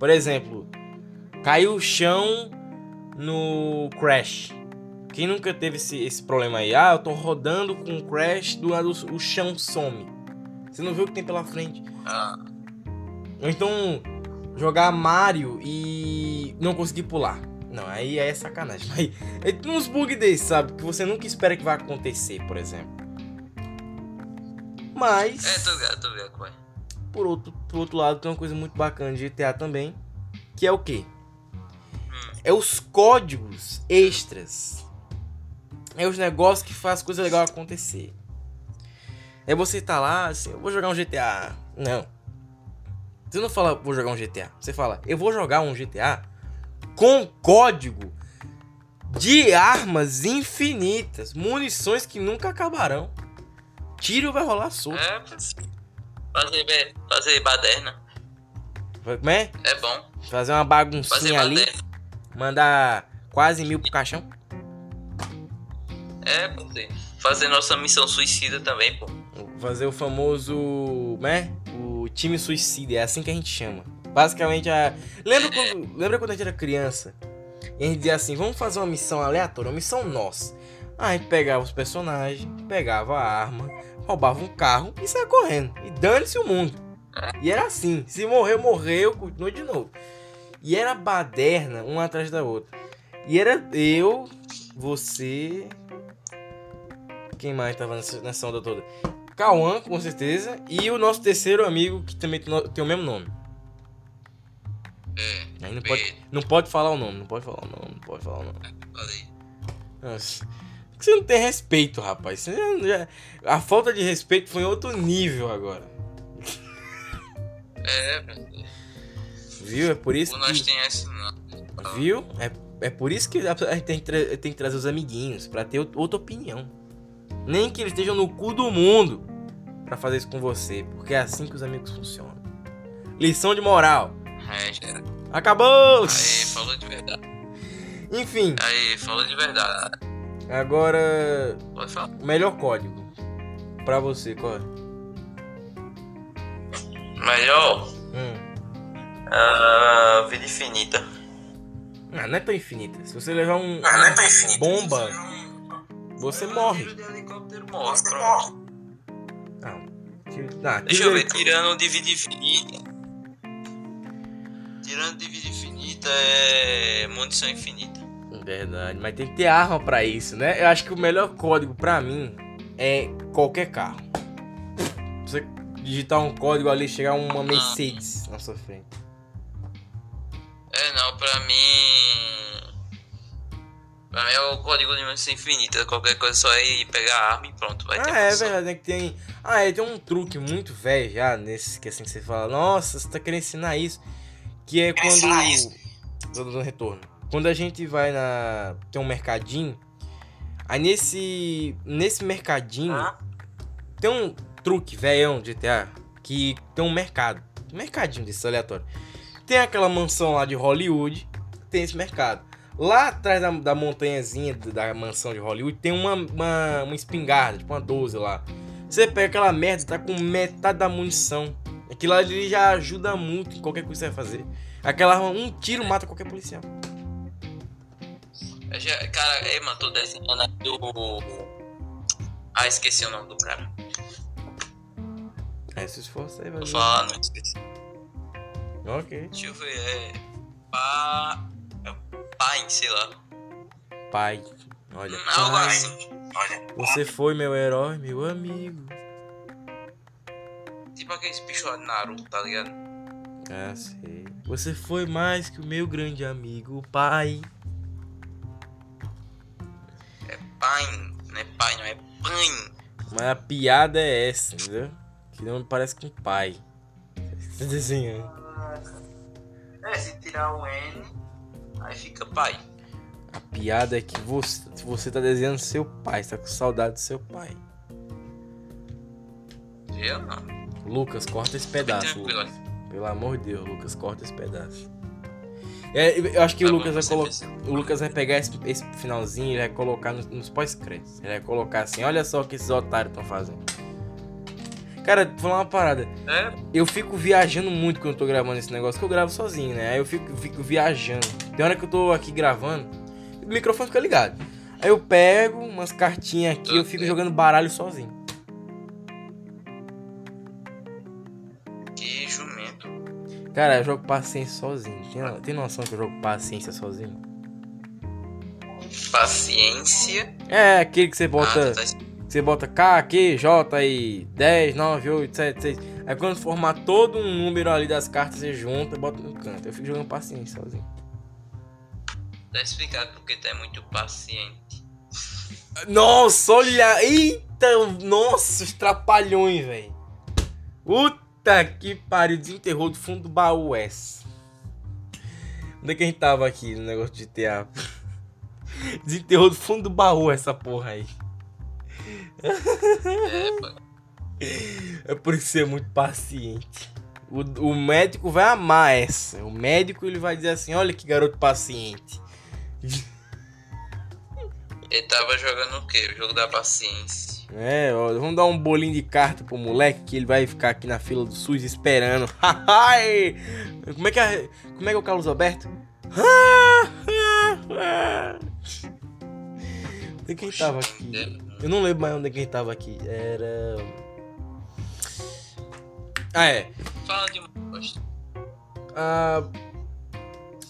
Por exemplo, caiu o chão no Crash. Quem nunca teve esse, esse problema aí? Ah, eu tô rodando com o Crash, do lado o chão some. Você não vê o que tem pela frente. ah, Ou então jogar Mario e não conseguir pular. Não, aí é sacanagem. Mas é tem uns bugs desses, sabe? Que você nunca espera que vai acontecer, por exemplo. Mas, é, tô ligado, tô ligado, vai. por, outro, por outro lado, tem uma coisa muito bacana de GTA também. Que é o quê? É os códigos extras. É os negócios que faz coisa legal acontecer. Aí você tá lá, assim, eu vou jogar um GTA. Não. Você não fala, vou jogar um GTA. Você fala, eu vou jogar um GTA com código de armas infinitas, munições que nunca acabarão. Tiro vai rolar solto. É, fazer, fazer baderna. Como é? É bom. Fazer uma baguncinha Fazer ali. baderna. Mandar quase mil pro caixão. É. Fazer nossa missão suicida também, pô. Fazer o famoso. Né? O time suicida. É assim que a gente chama. Basicamente a. Lembra quando, lembra quando a gente era criança? E a gente dizia assim: vamos fazer uma missão aleatória, uma missão nossa. Aí a gente pegava os personagens, pegava a arma, roubava um carro e saia correndo. E dane-se o mundo. E era assim: se morreu, morreu, continua de novo. E era baderna, uma atrás da outra. E era eu, você. Quem mais tava nessa onda toda? Cauã, com certeza. E o nosso terceiro amigo, que também tem o mesmo nome. É, Aí não pode, não pode falar o nome, não pode falar o nome, não pode falar o nome. falei. Nossa. Que Você não tem respeito, rapaz. Você já- a falta de respeito foi em outro nível agora. É, Viu? É por isso o nós que. tem essa não. Viu? É, é por isso que a gente tem que, tra- tem que trazer os amiguinhos, pra ter out- outra opinião. Nem que eles estejam no cu do mundo pra fazer isso com você. Porque é assim que os amigos funcionam. Lição de moral. É, já. Acabou! Aí, falou de verdade. Enfim, Aí, falou de verdade. agora. Pode falar. O melhor código. Pra você, qual é? Melhor, Hum. ah, vida infinita. Ah, não é tão infinita. Se você levar um, Ah, não é infinita. bomba, você helicóptero morre, pronto. Não. Ah, Deixa eu ver, tirando de vida infinita. Tirando de vida infinita é munição infinita. Verdade, mas tem que ter arma pra isso, né? Eu acho que o melhor código pra mim é qualquer carro. Você digitar um código ali, chegar uma Mercedes na sua frente. É, não, pra mim. Pra mim é o código de munição infinita. Qualquer coisa é só ir pegar a arma e pronto, vai ter Ah, é munição. verdade, né? Que tem. Ah, é, tem um truque muito velho já nesse que assim que você fala, nossa, você tá querendo ensinar isso. Que é Quer ensinar quando. isso? Tô dando retorno. Quando a gente vai na. Tem um mercadinho. Aí nesse. Nesse mercadinho. Hã? Tem um truque velhão de GTA. Que tem um mercado. Um mercadinho desse aleatório. Tem aquela mansão lá de Hollywood. Tem esse mercado. Lá atrás da, da montanhazinha da mansão de Hollywood tem uma, uma, uma espingarda, tipo uma 12 lá. Você pega aquela merda, tá com metade da munição. Aquilo ali já ajuda muito em qualquer coisa que você vai fazer. Aquela arma, um tiro mata qualquer policial. Já- cara, ei, mano, tô desenhando aqui o. Ah, esqueci o nome do cara. É, se esforça aí, vai. Vou falar, não esqueci. Ok. Deixa eu ver, é. Pá. Pain, sei lá. Pai. Olha. Algo pai, assim. Olha. Você foi meu herói, meu amigo. Tipo aqueles bichos lá de Naruto, tá ligado? Ah, sei. Você foi mais que o meu grande amigo, pai. É Pain, não é Pai, não é Pain. Mas a piada é essa, entendeu? Que não parece com pai. Desenhando. É, se tirar o N, aí fica Pai. A piada é que você, você tá desenhando seu pai, você tá com saudade do seu pai. Eu não. Lucas, corta esse pedaço. Lucas. Pelo amor de Deus, Lucas, corta esse pedaço. É, eu acho que Tá o bom, Lucas vai você colocar. fez. O Lucas vai pegar esse, esse finalzinho e ele vai colocar nos, nos pós-créditos. Ele vai colocar assim, olha só o que esses otários estão fazendo. Cara, vou falar uma parada. É, Eu fico viajando muito quando eu tô gravando esse negócio, que eu gravo sozinho, né? Aí eu fico, fico viajando. Tem hora que eu tô aqui gravando, o microfone fica ligado. Aí eu pego umas cartinhas aqui, eu fico jogando baralho sozinho. que jumento. Cara, eu jogo paciência sozinho. Tem, tem noção que eu jogo paciência sozinho? Paciência. É, aquele que você bota. Ah, tá- Você bota K, Q, J aí, 10, 9, 8, 7, 6. Aí quando formar todo um número ali das cartas, você junta e bota no canto. Eu fico jogando paciência sozinho. Tá explicado porque tu é muito paciente. Nossa, olha! Eita! Nossa, os trapalhões, velho. Puta que pariu, desenterrou do fundo do baú essa. Onde é que a gente tava aqui no negócio de GTA? Desenterrou do fundo do baú essa porra aí. É, pô. É por ser muito paciente. O, o médico vai amar essa. O médico ele vai dizer assim: olha que garoto paciente. Ele tava jogando o quê? O jogo da paciência. É, ó, vamos dar um bolinho de carta pro moleque que ele vai ficar aqui na fila do SUS esperando. Como é que é, como é que é o Carlos Alberto? Onde é que ele tava aqui? Eu não lembro mais onde é que ele tava aqui. Era. Ah, é. Fala de. Ah,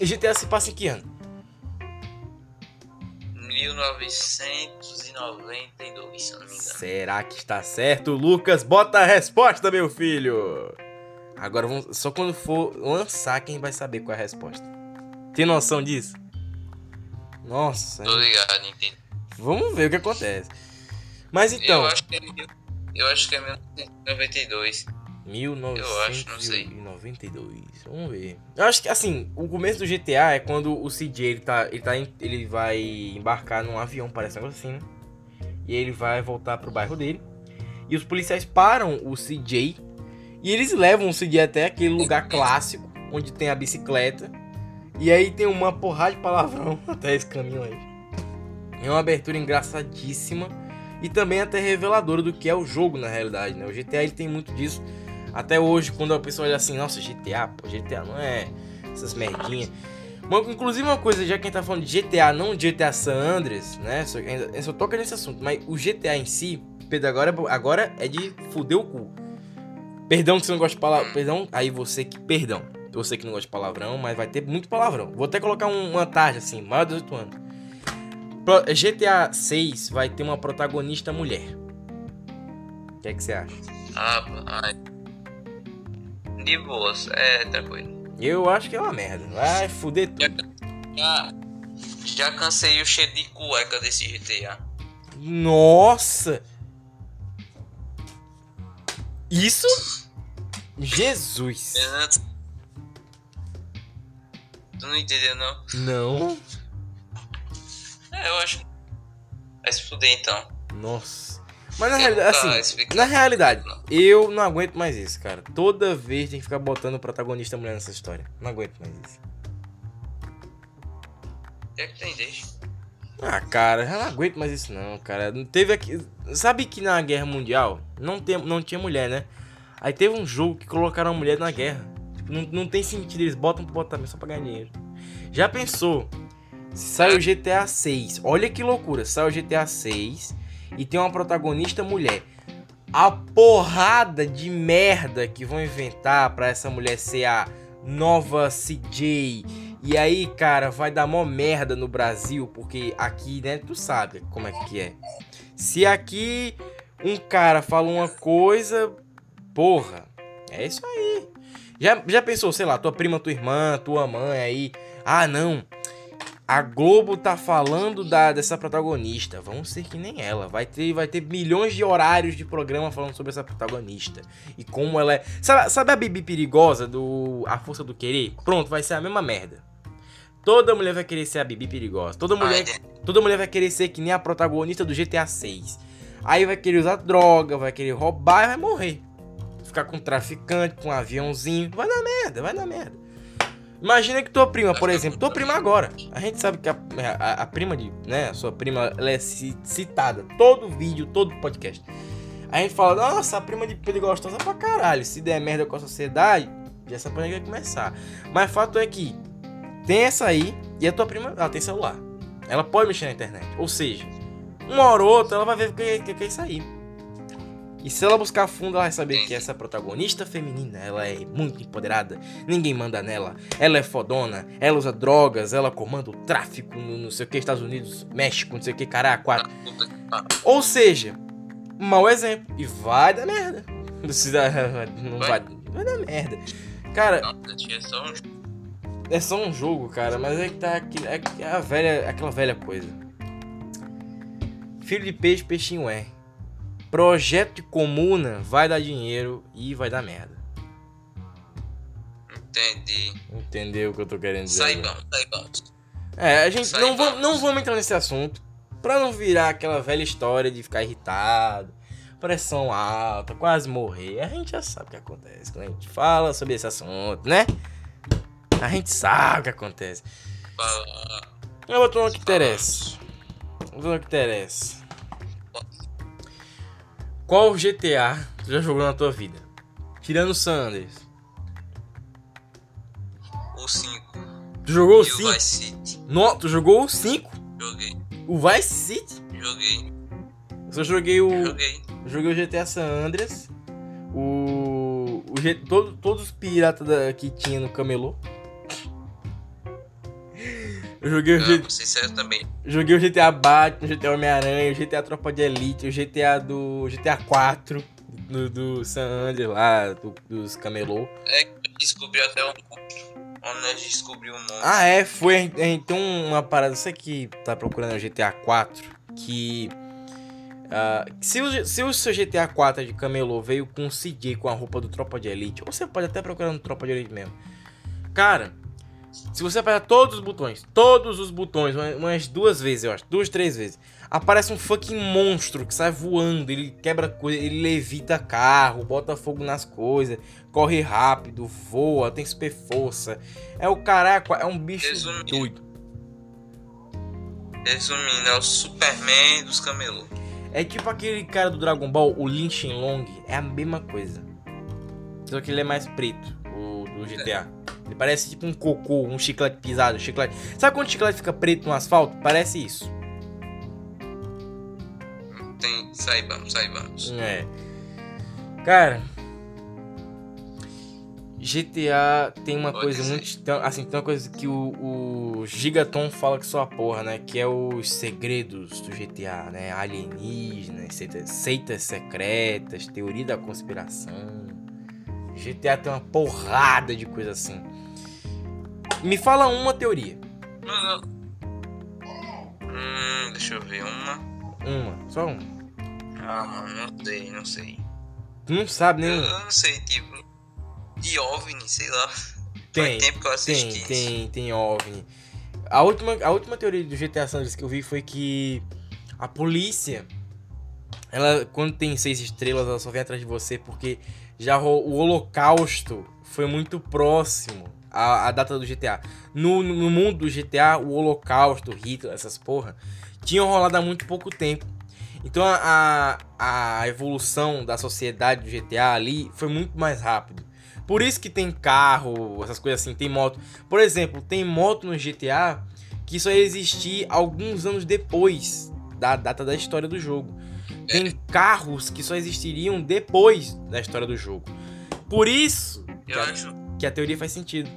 GTA se passa em que ano? 1992, se não me engano. Será que está certo? Lucas, bota a resposta, meu filho! Agora, vamos, só quando for lançar, quem vai saber qual é a resposta. Tem noção disso? Nossa, Tô ligado, entendi. vamos ver o que acontece. Mas então, Eu acho que é eu acho que é 1992. Eu acho, não sei. 1992. Vamos ver. Eu acho que assim, o começo do GTA é quando o CJ ele tá, ele tá ele vai embarcar num avião, parece um negócio assim, né? E ele vai voltar pro bairro dele. E os policiais param o CJ e eles levam o CJ até aquele lugar clássico onde tem a bicicleta. E aí tem uma porrada de palavrão até esse caminho aí. É uma abertura engraçadíssima e também até reveladora do que é o jogo na realidade, né? O GTA ele tem muito disso. Até hoje, quando a pessoa olha assim, nossa, GTA, pô, GTA não é essas merdinhas. Inclusive uma coisa, já que a gente tá falando de GTA, não de GTA San Andreas, né? Só, ainda, só toca nesse assunto, mas o GTA em si, Pedro, agora, agora é de fuder o cu. Perdão que você não gosta de palavra. Perdão, aí você que. Perdão. Você que não gosta de palavrão, mas vai ter muito palavrão. Vou até colocar um- uma tarde assim, maior de 18 anos. GTA 6 vai ter uma protagonista mulher. O que é que você acha? Ah, ai. De boas, é tranquilo. Eu acho que é uma merda. Vai fuder tudo. Já, já cansei o cheiro de cueca desse GTA. Nossa! Isso? Jesus! Tu não entendeu, não? Não. É, eu acho. Vai se fuder então. Nossa. Mas na realidade, assim, na realidade, Não. eu não aguento mais isso, cara. Toda vez tem que ficar botando o protagonista mulher nessa história. Não aguento mais isso. É que tem, deixa? Ah, cara, eu não aguento mais isso não, cara. Teve aqui. Sabe que na Guerra Mundial não, tem, não tinha mulher, né? Aí teve um jogo que colocaram a mulher na guerra. Tipo, não, não tem sentido, eles botam pra botar mesmo só pra ganhar dinheiro. Já pensou? Sai o GTA 6, olha que loucura, sai o GTA 6 e tem uma protagonista mulher. A porrada de merda que vão inventar pra essa mulher ser a nova CJ. E aí, cara, vai dar mó merda no Brasil, porque aqui, né, tu sabe como é que é. Se aqui um cara fala uma coisa, porra, é isso aí. Já, já pensou, sei lá, tua prima, tua irmã, tua mãe aí. Ah, não. A Globo tá falando da, dessa protagonista. Vamos ser que nem ela. Vai ter, vai ter milhões de horários de programa falando sobre essa protagonista. E como ela é. Sabe, sabe a Bibi perigosa do A Força do Querer? Pronto, vai ser a mesma merda. Toda mulher vai querer ser a Bibi perigosa. Toda mulher, toda mulher vai querer ser que nem a protagonista do GTA 6. Aí vai querer usar droga, vai querer roubar e vai morrer. Ficar com um traficante, com um aviãozinho. Vai dar merda, vai dar merda. Imagina que tua prima, por exemplo, tua prima agora. A gente sabe que a, a, a prima de, né, a sua prima, ela é ci- citada todo vídeo, todo podcast. A gente fala, nossa, a prima de Pedro é gostosa pra caralho. Se der merda com a sociedade, já essa pandemia vai começar. Mas fato é que tem essa aí e a tua prima, ela tem celular. Ela pode mexer na internet. Ou seja, uma hora ou outra ela vai ver o que, que, que é isso aí. E se ela buscar fundo, ela vai saber que essa protagonista feminina, ela é muito empoderada, ninguém manda nela, ela é fodona, ela usa drogas, ela comanda o tráfico no não sei o que, Estados Unidos, México, não sei o que, caralho, quatro. pariu. Ou seja, mau exemplo. E vai dar merda. Não vai, Vai. dar merda. Cara, um é só um jogo, cara, mas é que tá aqui, é, é a velha, aquela velha coisa. Filho de peixe, peixinho é. Projeto de comuna vai dar dinheiro e vai dar merda. Entendi. Entendeu o que eu tô querendo dizer? Saibamos, saibamos. É, a gente não, vamos. não vamos entrar nesse assunto pra não virar aquela velha história de ficar irritado, pressão alta, quase morrer. A gente já sabe o que acontece quando a gente fala sobre esse assunto, né? A gente sabe o que acontece. Eu vou tomar o que interessa. Vou tomar o que interessa. Qual GTA tu já jogou na tua vida? Tirando o Sanders. O 5. Tu jogou o E o 5? Vice City. Não, tu jogou o 5? Joguei. O Vice City? Joguei. Eu só joguei o. Joguei. Joguei o GTA San Andreas. O. o G- todo, todos os piratas da, que tinha no camelô. Eu joguei o, Ah, G- vou ser sério também. joguei o GTA Batman, o GTA Homem-Aranha, o GTA Tropa de Elite, o GTA do. GTA 4 do, do San Andreas lá, do- dos camelô. É que eu descobri até um. Onde nós descobrimos um monstro. Ah, é, foi. Então, uma parada. Você que tá procurando o GTA 4, que. ah, se, o, se o seu GTA 4 de camelô veio com o CJ com a roupa do Tropa de Elite, ou você pode até procurar no Tropa de Elite mesmo. Cara, se você apertar todos os botões, todos os botões, umas, duas vezes, eu acho, duas, três vezes, aparece um fucking monstro que sai voando, ele quebra coisa, ele levita carro, bota fogo nas coisas, corre rápido, voa, tem super força. É o caraca, é um bicho Resumindo. doido. Resumindo, é o Superman dos camelôs. É tipo aquele cara do Dragon Ball, o Lin Shenlong, é a mesma coisa. Só que ele é mais preto, o do GTA. Parece tipo um cocô, um chiclete pisado, chiclete. Sabe quando o chiclete fica preto no asfalto? Parece isso. Tem, saibamos, saibamos. É. Cara, GTA tem uma Pode coisa muito. Assim, tem uma coisa que o, o Gigaton fala que só a porra, né? Que é os segredos do GTA, né? Alienígenas, seitas, seitas secretas, teoria da conspiração. GTA tem uma porrada de coisa assim. Me fala uma teoria. Mas eu- Hum, deixa eu ver uma. Uma, só uma. Ah, mano, não sei, não sei. Tu não sabe Eu, nenhuma. eu não sei, tipo. De OVNI, sei lá. Tem, Faz tempo que eu assisti Tem, tem, tem OVNI. A última, a última teoria do GTA San Andreas que eu vi foi que a polícia, ela quando tem seis estrelas, ela só vem atrás de você porque já o holocausto foi muito próximo à, à data do GTA. No, no mundo do GTA, o holocausto, Hitler, essas porra, tinham rolado há muito pouco tempo. Então a, a, a evolução da sociedade do GTA ali foi muito mais rápido. Por isso que tem carro, essas coisas assim, tem moto. Por exemplo, tem moto no GTA que só ia existir alguns anos depois da data da história do jogo. Tem carros que só existiriam depois da história do jogo. Por isso Eu a, acho, que a teoria faz sentido.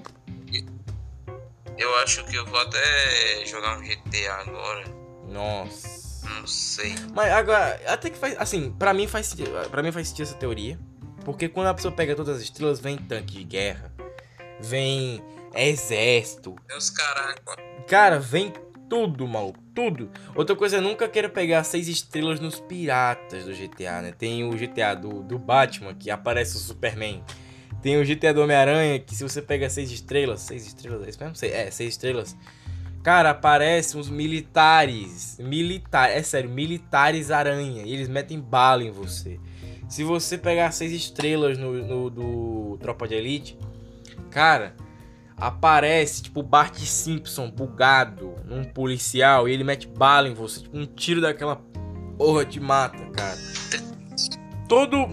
eu acho que eu vou até jogar um GTA agora. Nossa. Não sei. Mas agora, até que faz. Assim, pra mim faz sentido. Pra mim faz sentido essa teoria. Porque quando a pessoa pega todas as estrelas, vem tanque de guerra. Vem exército. Tem os caras. Cara, vem tudo, maluco. Tudo. Outra coisa, eu nunca quero pegar seis estrelas nos piratas do GTA, né? Tem o GTA do, do Batman, que aparece o Superman. Tem o GTA do Homem-Aranha, que se você pega seis estrelas. Seis estrelas, é isso mesmo? Sei- É, seis estrelas. Cara, aparecem uns militares. Militar, é sério, militares aranha. E eles metem bala em você. Se você pegar seis estrelas no, no do Tropa de Elite, cara, aparece tipo Bart Simpson bugado num policial e ele mete bala em você. Tipo, um tiro daquela porra te mata, cara. Todo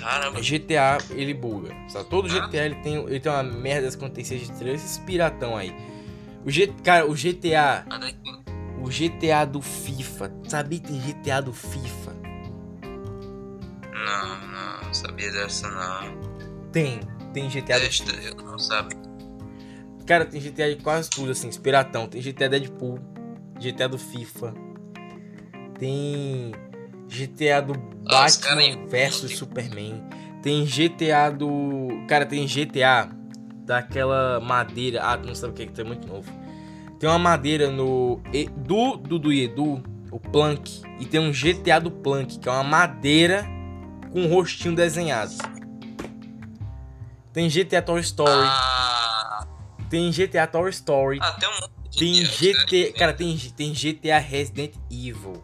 Caramba. GTA ele buga. Sabe? Todo GTA ele tem, ele tem uma merda quando tem seis estrelas. Esses piratão aí. O G, cara, o GTA Olha aqui. o GTA do FIFA. Sabia que tem GTA do FIFA? Não, não, sabia dessa não. Tem. Tem GTA do Esta eu não sabia. Cara, tem GTA de quase tudo, assim, piratão. Tem GTA Deadpool, GTA do FIFA. Tem GTA do Ah, Batman em- versus Superman. Tem GTA do. Cara, tem GTA daquela madeira. Ah, tu não sabe o que é que tu é muito novo. Tem uma madeira no. e- Do Dudu e Edu, O Plank. E tem um GTA do Plank, que é uma madeira com um rostinho desenhado. Tem GTA Toy Story. Ah, Tem GTA Toy Story. ah, tem um monte de Tem jogos, GT. né? Cara, tem, tem GTA Resident Evil.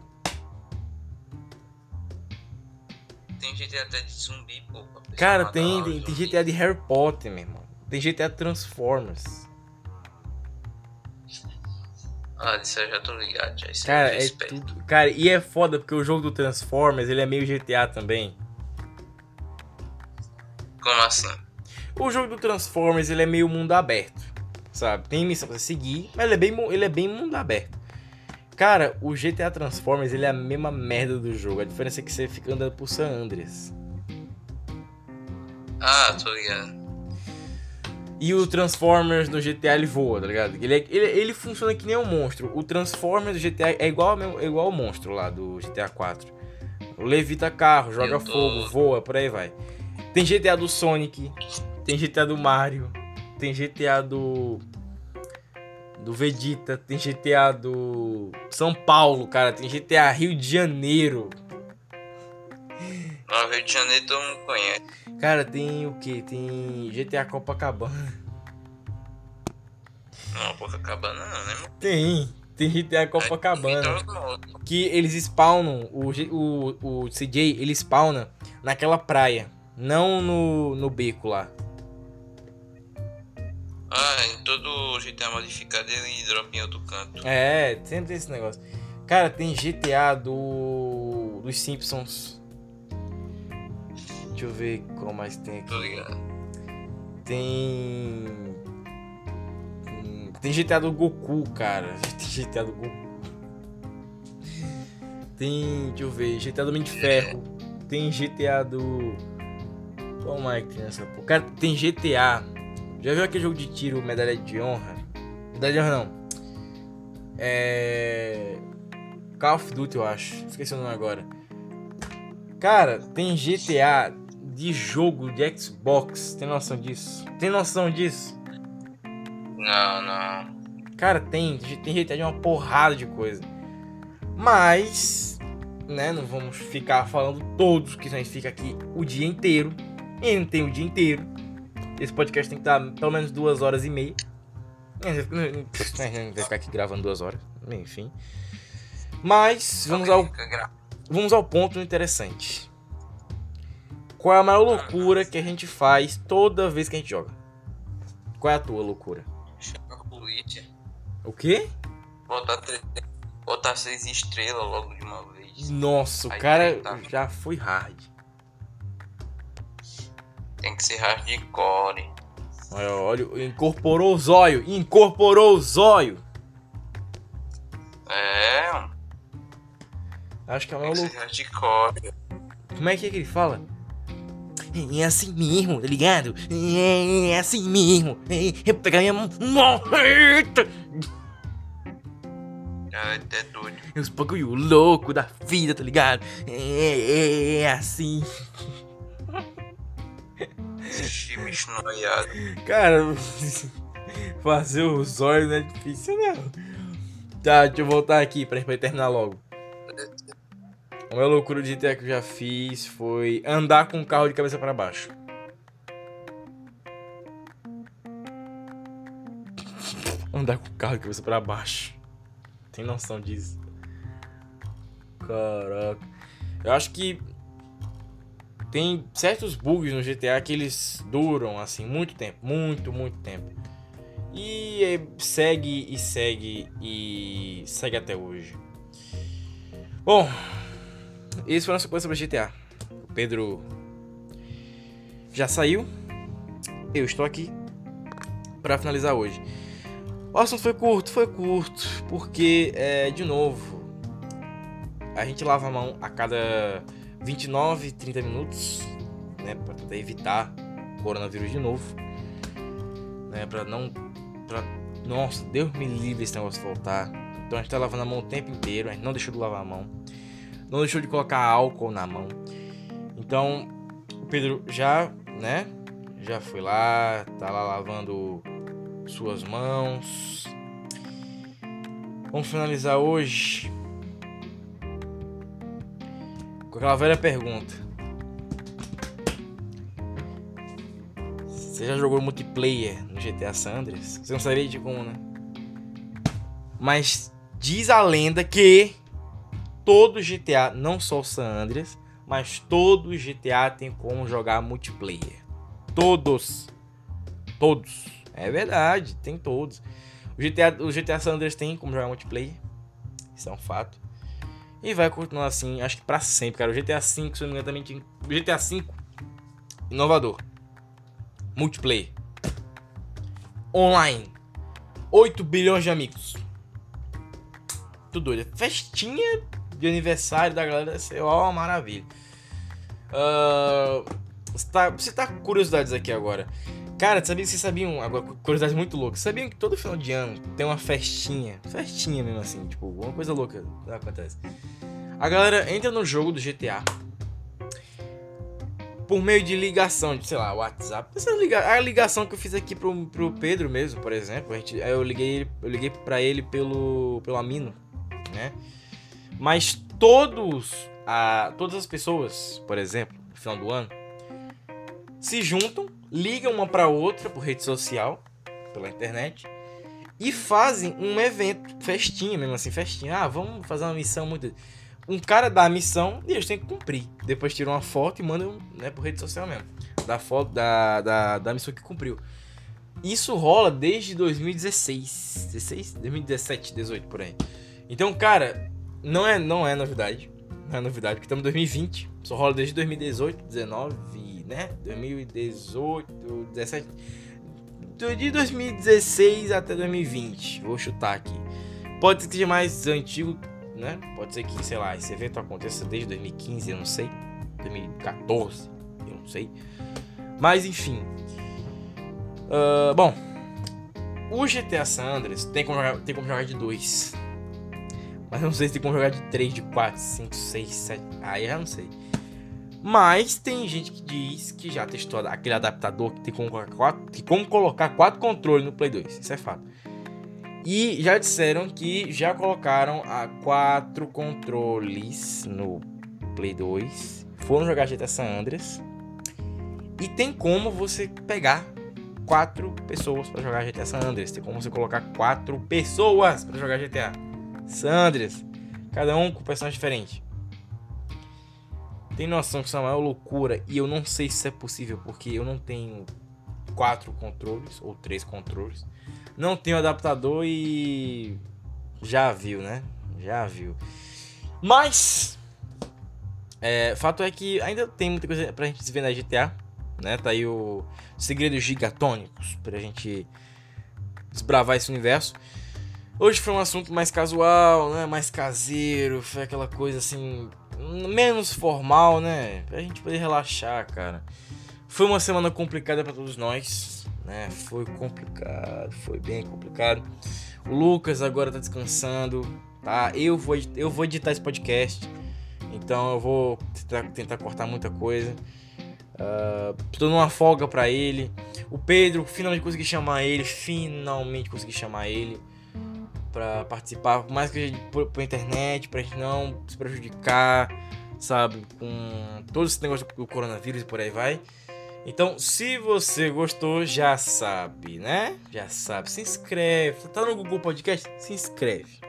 Tem GTA até de zumbi, pô. Cara, tem, tem, tem. GTA de Harry Potter, meu irmão. Tem GTA Transformers. Ah, isso eu já tô ligado, já. Isso Cara, eu já é tudo. Cara, e é foda porque o jogo do Transformers ele é meio GTA também. Como assim? O jogo do Transformers ele é meio mundo aberto, sabe? Tem missão pra seguir, mas ele é bem, ele é bem mundo aberto. Cara, o GTA Transformers ele é a mesma merda do jogo. A diferença é que você fica andando por San Andreas. Ah, tô ligado. E o Transformers no GTA ele voa, tá ligado? Ele, é- ele, ele funciona que nem um monstro. O Transformers do GTA é igual, ao mesmo- é igual ao monstro lá do GTA 4. Levita carro, joga tô- fogo, voa, por aí vai. Tem GTA do Sonic, tem GTA do Mario, tem GTA do. Do Vegeta, tem GTA do. São Paulo, cara, tem GTA Rio de Janeiro. No Rio de Janeiro todo mundo conhece. Cara, tem o que? Tem GTA Copacabana. Não, Copacabana não, né? Tem, tem GTA Copacabana. que eles spawnam, o, o, o CJ, ele spawna naquela praia, não no, no beco lá. Ah, em todo GTA modificado ele dropa em outro canto. É, sempre tem esse negócio. Cara, tem GTA do dos Simpsons. Deixa eu ver qual mais tem Tô aqui. ligado. Tem. hum, Tem GTA do Goku, cara. Tem GTA do Goku. Tem. Deixa eu ver. GTA do Homem de Ferro. Tem GTA do. Qual mais que tem nessa porra? Cara, tem GTA. Já viu aquele jogo de tiro, Medalha de Honra? Medalha de Honra não. É. Call of Duty, eu acho. Esqueci o nome agora. Cara, tem GTA de jogo de Xbox. Tem noção disso? Tem noção disso? Não, não. Cara, tem. Tem GTA de uma porrada de coisa. Mas, né, não vamos ficar falando todos, que a gente fica aqui o dia inteiro. E não tem o dia inteiro. Esse podcast tem que estar pelo menos duas horas e meia. A gente vai ficar aqui gravando duas horas. Enfim. Mas, vamos ao Vamos ao ponto interessante. Qual é a maior loucura que a gente faz toda vez que a gente joga? Qual é a tua loucura? A polícia. O quê? Botar, tre- botar seis estrelas logo de uma vez. Nossa, o cara tá. já foi hard. Tem que ser hardcore. Olha, olha, incorporou o zóio, incorporou o zóio. É, mano. Acho que é ser hardcore. Como é que, é que ele fala? É assim mesmo, tá ligado? É, é assim mesmo. É, pegar minha mão. Eita! Ah, até doido. É Os bagulho louco da vida, tá ligado? É, é, é assim. Noiado. Cara, fazer o zóio não é difícil, não. Tá, deixa eu voltar aqui pra gente terminar logo. A maior loucura de GTA que eu já fiz foi andar com o carro de cabeça pra baixo. Andar com o carro de cabeça pra baixo. Tem noção disso? Caraca. Eu acho que tem certos bugs no GTA que eles duram assim muito tempo, muito, muito tempo. E eh, segue e segue e segue até hoje. Bom, esse foi a nossa coisa sobre GTA. O Pedro já saiu. Eu estou aqui para finalizar hoje. O assunto foi curto, foi curto, porque é, de novo, a gente lava a mão a cada 29, 30 minutos, né, para tentar evitar coronavírus de novo, né, para não pra, nossa, Deus me livre esse negócio voltar. Então a gente tá lavando a mão o tempo inteiro, a gente não deixou de lavar a mão. Não deixou de colocar álcool na mão. Então, o Pedro já, né, já foi lá, tá lá lavando suas mãos. Vamos finalizar hoje com aquela velha pergunta. Você já jogou multiplayer no GTA San Andreas? Você não sabia de como, né? Mas diz a lenda que todo GTA, não só o San Andreas, mas todo GTA tem como jogar multiplayer. Todos. Todos. É verdade, tem todos. O GTA, o GTA San Andreas tem como jogar multiplayer. Isso é um fato. E vai continuar assim, acho que pra sempre, cara. O GTA V, se não me engano, também tinha. GTA V, inovador. Multiplayer. Online. 8 bilhões de amigos. Tudo doido. Festinha de aniversário da galera ser uma maravilha. Uh, você, tá, você tá com curiosidades aqui agora. Cara, sabia, vocês sabiam, agora, curiosidade muito louca, sabiam que todo final de ano tem uma festinha, festinha mesmo assim, tipo, uma coisa louca acontece. A galera entra no jogo do GTA por meio de ligação, de, sei lá, WhatsApp. Essa liga, a ligação que eu fiz aqui pro, pro Pedro mesmo, por exemplo, a gente, eu liguei, eu liguei para ele pelo, pelo Amino, né? Mas todos, a, todas as pessoas, por exemplo, no final do ano, se juntam, ligam uma para outra por rede social, pela internet, e fazem um evento, festinha mesmo assim, festinha. Ah, vamos fazer uma missão muito. Um cara dá a missão e eles têm que cumprir. Depois tiram uma foto e mandam né, por rede social mesmo. Da foto da, da, da missão que cumpriu. Isso rola desde 2016. 16? 2017, 18 por aí. Então, cara, não é, não é novidade. Não é novidade, porque estamos em 2020. Só rola desde 2018, 19, né? 2018, 17. De 2016 até 2020. Vou chutar aqui. Pode ser que seja mais antigo, né? Pode ser que, sei lá, esse evento aconteça desde 2015, eu não sei. 2014, eu não sei. Mas enfim. Uh, bom, o GTA San Andreas tem como jogar, tem como jogar de 2. Mas eu não sei se tem como jogar de 3, de 4, 5, 6, 7. Aí eu já não sei. Mas tem gente que diz que já testou aquele adaptador que tem como colocar quatro, que como colocar quatro controles no Play 2. Isso é fato. E já disseram que já colocaram a quatro controles no Play 2. Foram jogar GTA San Andreas. E tem como você pegar quatro pessoas para jogar GTA San Andreas. Tem como você colocar quatro pessoas para jogar GTA San Andreas. Cada um com personagem diferente. Tem noção que isso é uma maior loucura e eu não sei se isso é possível porque eu não tenho quatro controles ou três controles. Não tenho adaptador e já viu, né? Já viu. Mas é, fato é que ainda tem muita coisa pra gente ver na GTA, né? Tá aí o segredos gigatônicos pra gente desbravar esse universo. Hoje foi um assunto mais casual, né? Mais caseiro, foi aquela coisa assim menos formal, né? Pra gente poder relaxar, cara. Foi uma semana complicada para todos nós, né? Foi complicado, foi bem complicado. O Lucas agora tá descansando, tá? Eu vou, eu vou editar esse podcast, então eu vou tentar, tentar cortar muita coisa. Uh, tô numa folga para ele. O Pedro finalmente consegui chamar ele, finalmente consegui chamar ele para participar, por mais que a gente por, por internet, pra gente não se prejudicar, sabe, com todo esse negócio do coronavírus e por aí vai. Então, se você gostou, já sabe, né? Já sabe, se inscreve. Tá no Google Podcast? Se inscreve.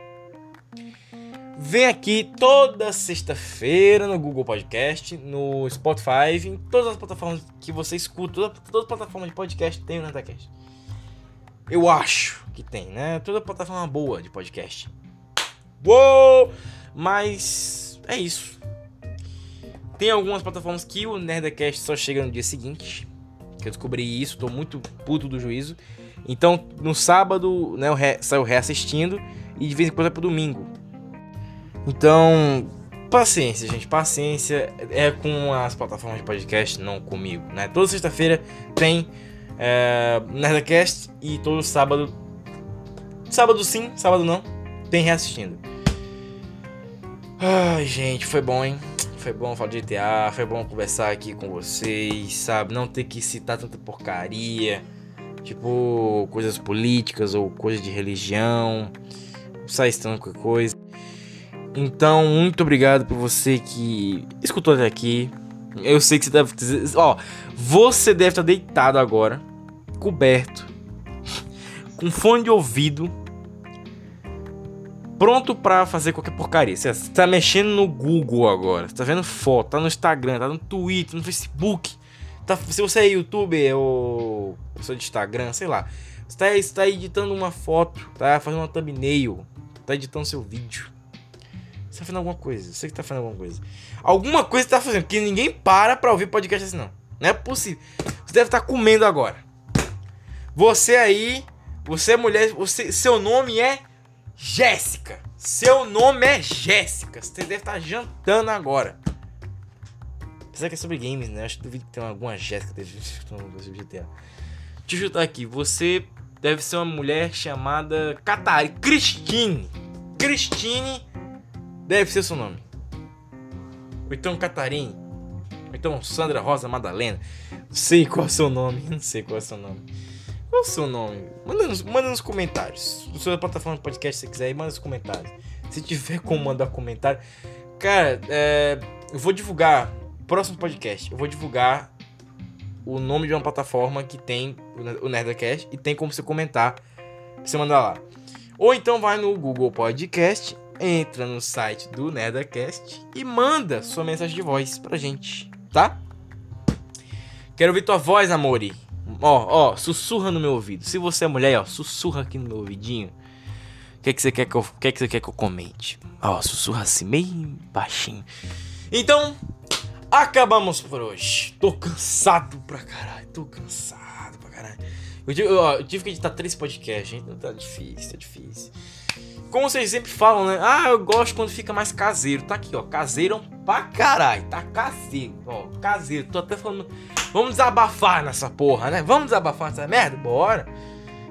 Vem aqui toda sexta-feira no Google Podcast, no Spotify, em todas as plataformas que você escuta, todas toda as plataformas de podcast tem o Natacast. Eu acho que tem, né? Toda plataforma boa de podcast. Uou! Mas é isso. Tem algumas plataformas que o Nerdcast só chega no dia seguinte. Que eu descobri isso, tô muito puto do juízo. Então, no sábado, né, eu re, saio reassistindo e de vez em quando é pro domingo. Então, paciência, gente, paciência é com as plataformas de podcast, não comigo, né? Toda sexta-feira tem é, Nerdcast e todo sábado. Sábado sim, sábado não. Tem reassistindo. Ai, gente, foi bom, hein? Foi bom falar de GTA, foi bom conversar aqui com vocês, sabe? Não ter que citar tanta porcaria, tipo coisas políticas ou coisas de religião, sai estando qualquer coisa. Então, muito obrigado por você que escutou até aqui. Eu sei que você deve. Ó, você deve estar deitado agora, coberto, com fone de ouvido, pronto para fazer qualquer porcaria. Você tá mexendo no Google agora, você tá vendo foto, tá no Instagram, tá no Twitter, no Facebook. Tá, se você é youtuber ou pessoa de Instagram, sei lá. Você tá, você tá editando uma foto, tá fazendo uma thumbnail, tá editando seu vídeo. Você tá fazendo alguma coisa. Você que tá fazendo alguma coisa. Alguma coisa você tá fazendo, porque ninguém para pra ouvir podcast assim, não. Não é possível. Você deve estar tá comendo agora. Você aí, você é mulher, você, seu nome é Jéssica. Seu nome é Jéssica. Você deve estar tá jantando agora. Apesar que é sobre games, né? Acho que duvido que tem alguma Jéssica deve GTA. Deixa eu chutar aqui. Você deve ser uma mulher chamada Catarina. Cristine. Cristine deve ser seu nome. Ou então Catarine. Ou então Sandra Rosa Madalena. Sei qual é o seu nome. Não sei qual é o seu nome. Qual é o seu nome? Manda nos, manda nos comentários. Sua plataforma de podcast se você quiser manda nos comentários. Se tiver como mandar comentário. Cara, é, eu vou divulgar. Próximo podcast, eu vou divulgar o nome de uma plataforma que tem o Nerdcast e tem como você comentar. Você manda lá. Ou então vai no Google Podcast, entra no site do Nerdcast e manda sua mensagem de voz pra gente, tá? Quero ouvir tua voz, amore. Ó, ó, sussurra no meu ouvido. Se você é mulher, ó, sussurra aqui no meu ouvidinho. O que, é que você quer que eu, que, é que você quer que eu comente? Ó, sussurra assim, bem baixinho. Então, acabamos por hoje. Tô cansado pra caralho. Tô cansado pra caralho. Eu, eu, eu tive que editar três podcasts, gente. Tá difícil, tá difícil. Como vocês sempre falam, né? Ah, eu gosto quando fica mais caseiro. Tá aqui, ó. Caseiro pra caralho. Tá caseiro. Ó, caseiro. Tô até falando. Vamos desabafar nessa porra, né? Vamos desabafar nessa merda? Bora.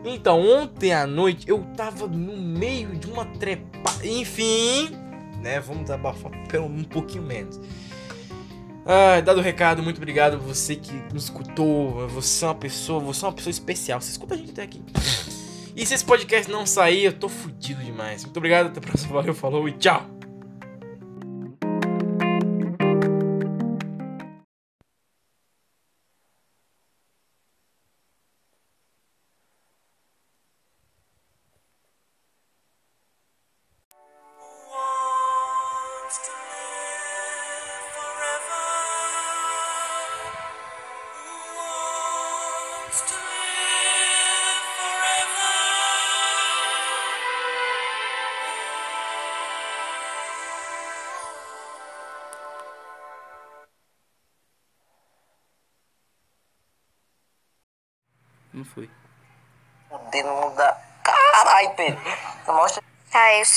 Então, ontem à noite eu tava no meio de uma trepa. Enfim, né? Vamos desabafar pelo um pouquinho menos. Ah, dado o recado, muito obrigado você que nos escutou. Você é uma pessoa, você é uma pessoa especial. Você escuta a gente até aqui. E se esse podcast não sair, eu tô fudido demais. Muito obrigado, até a próxima. Valeu, falou e tchau.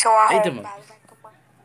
O dedo não dá. Caralho,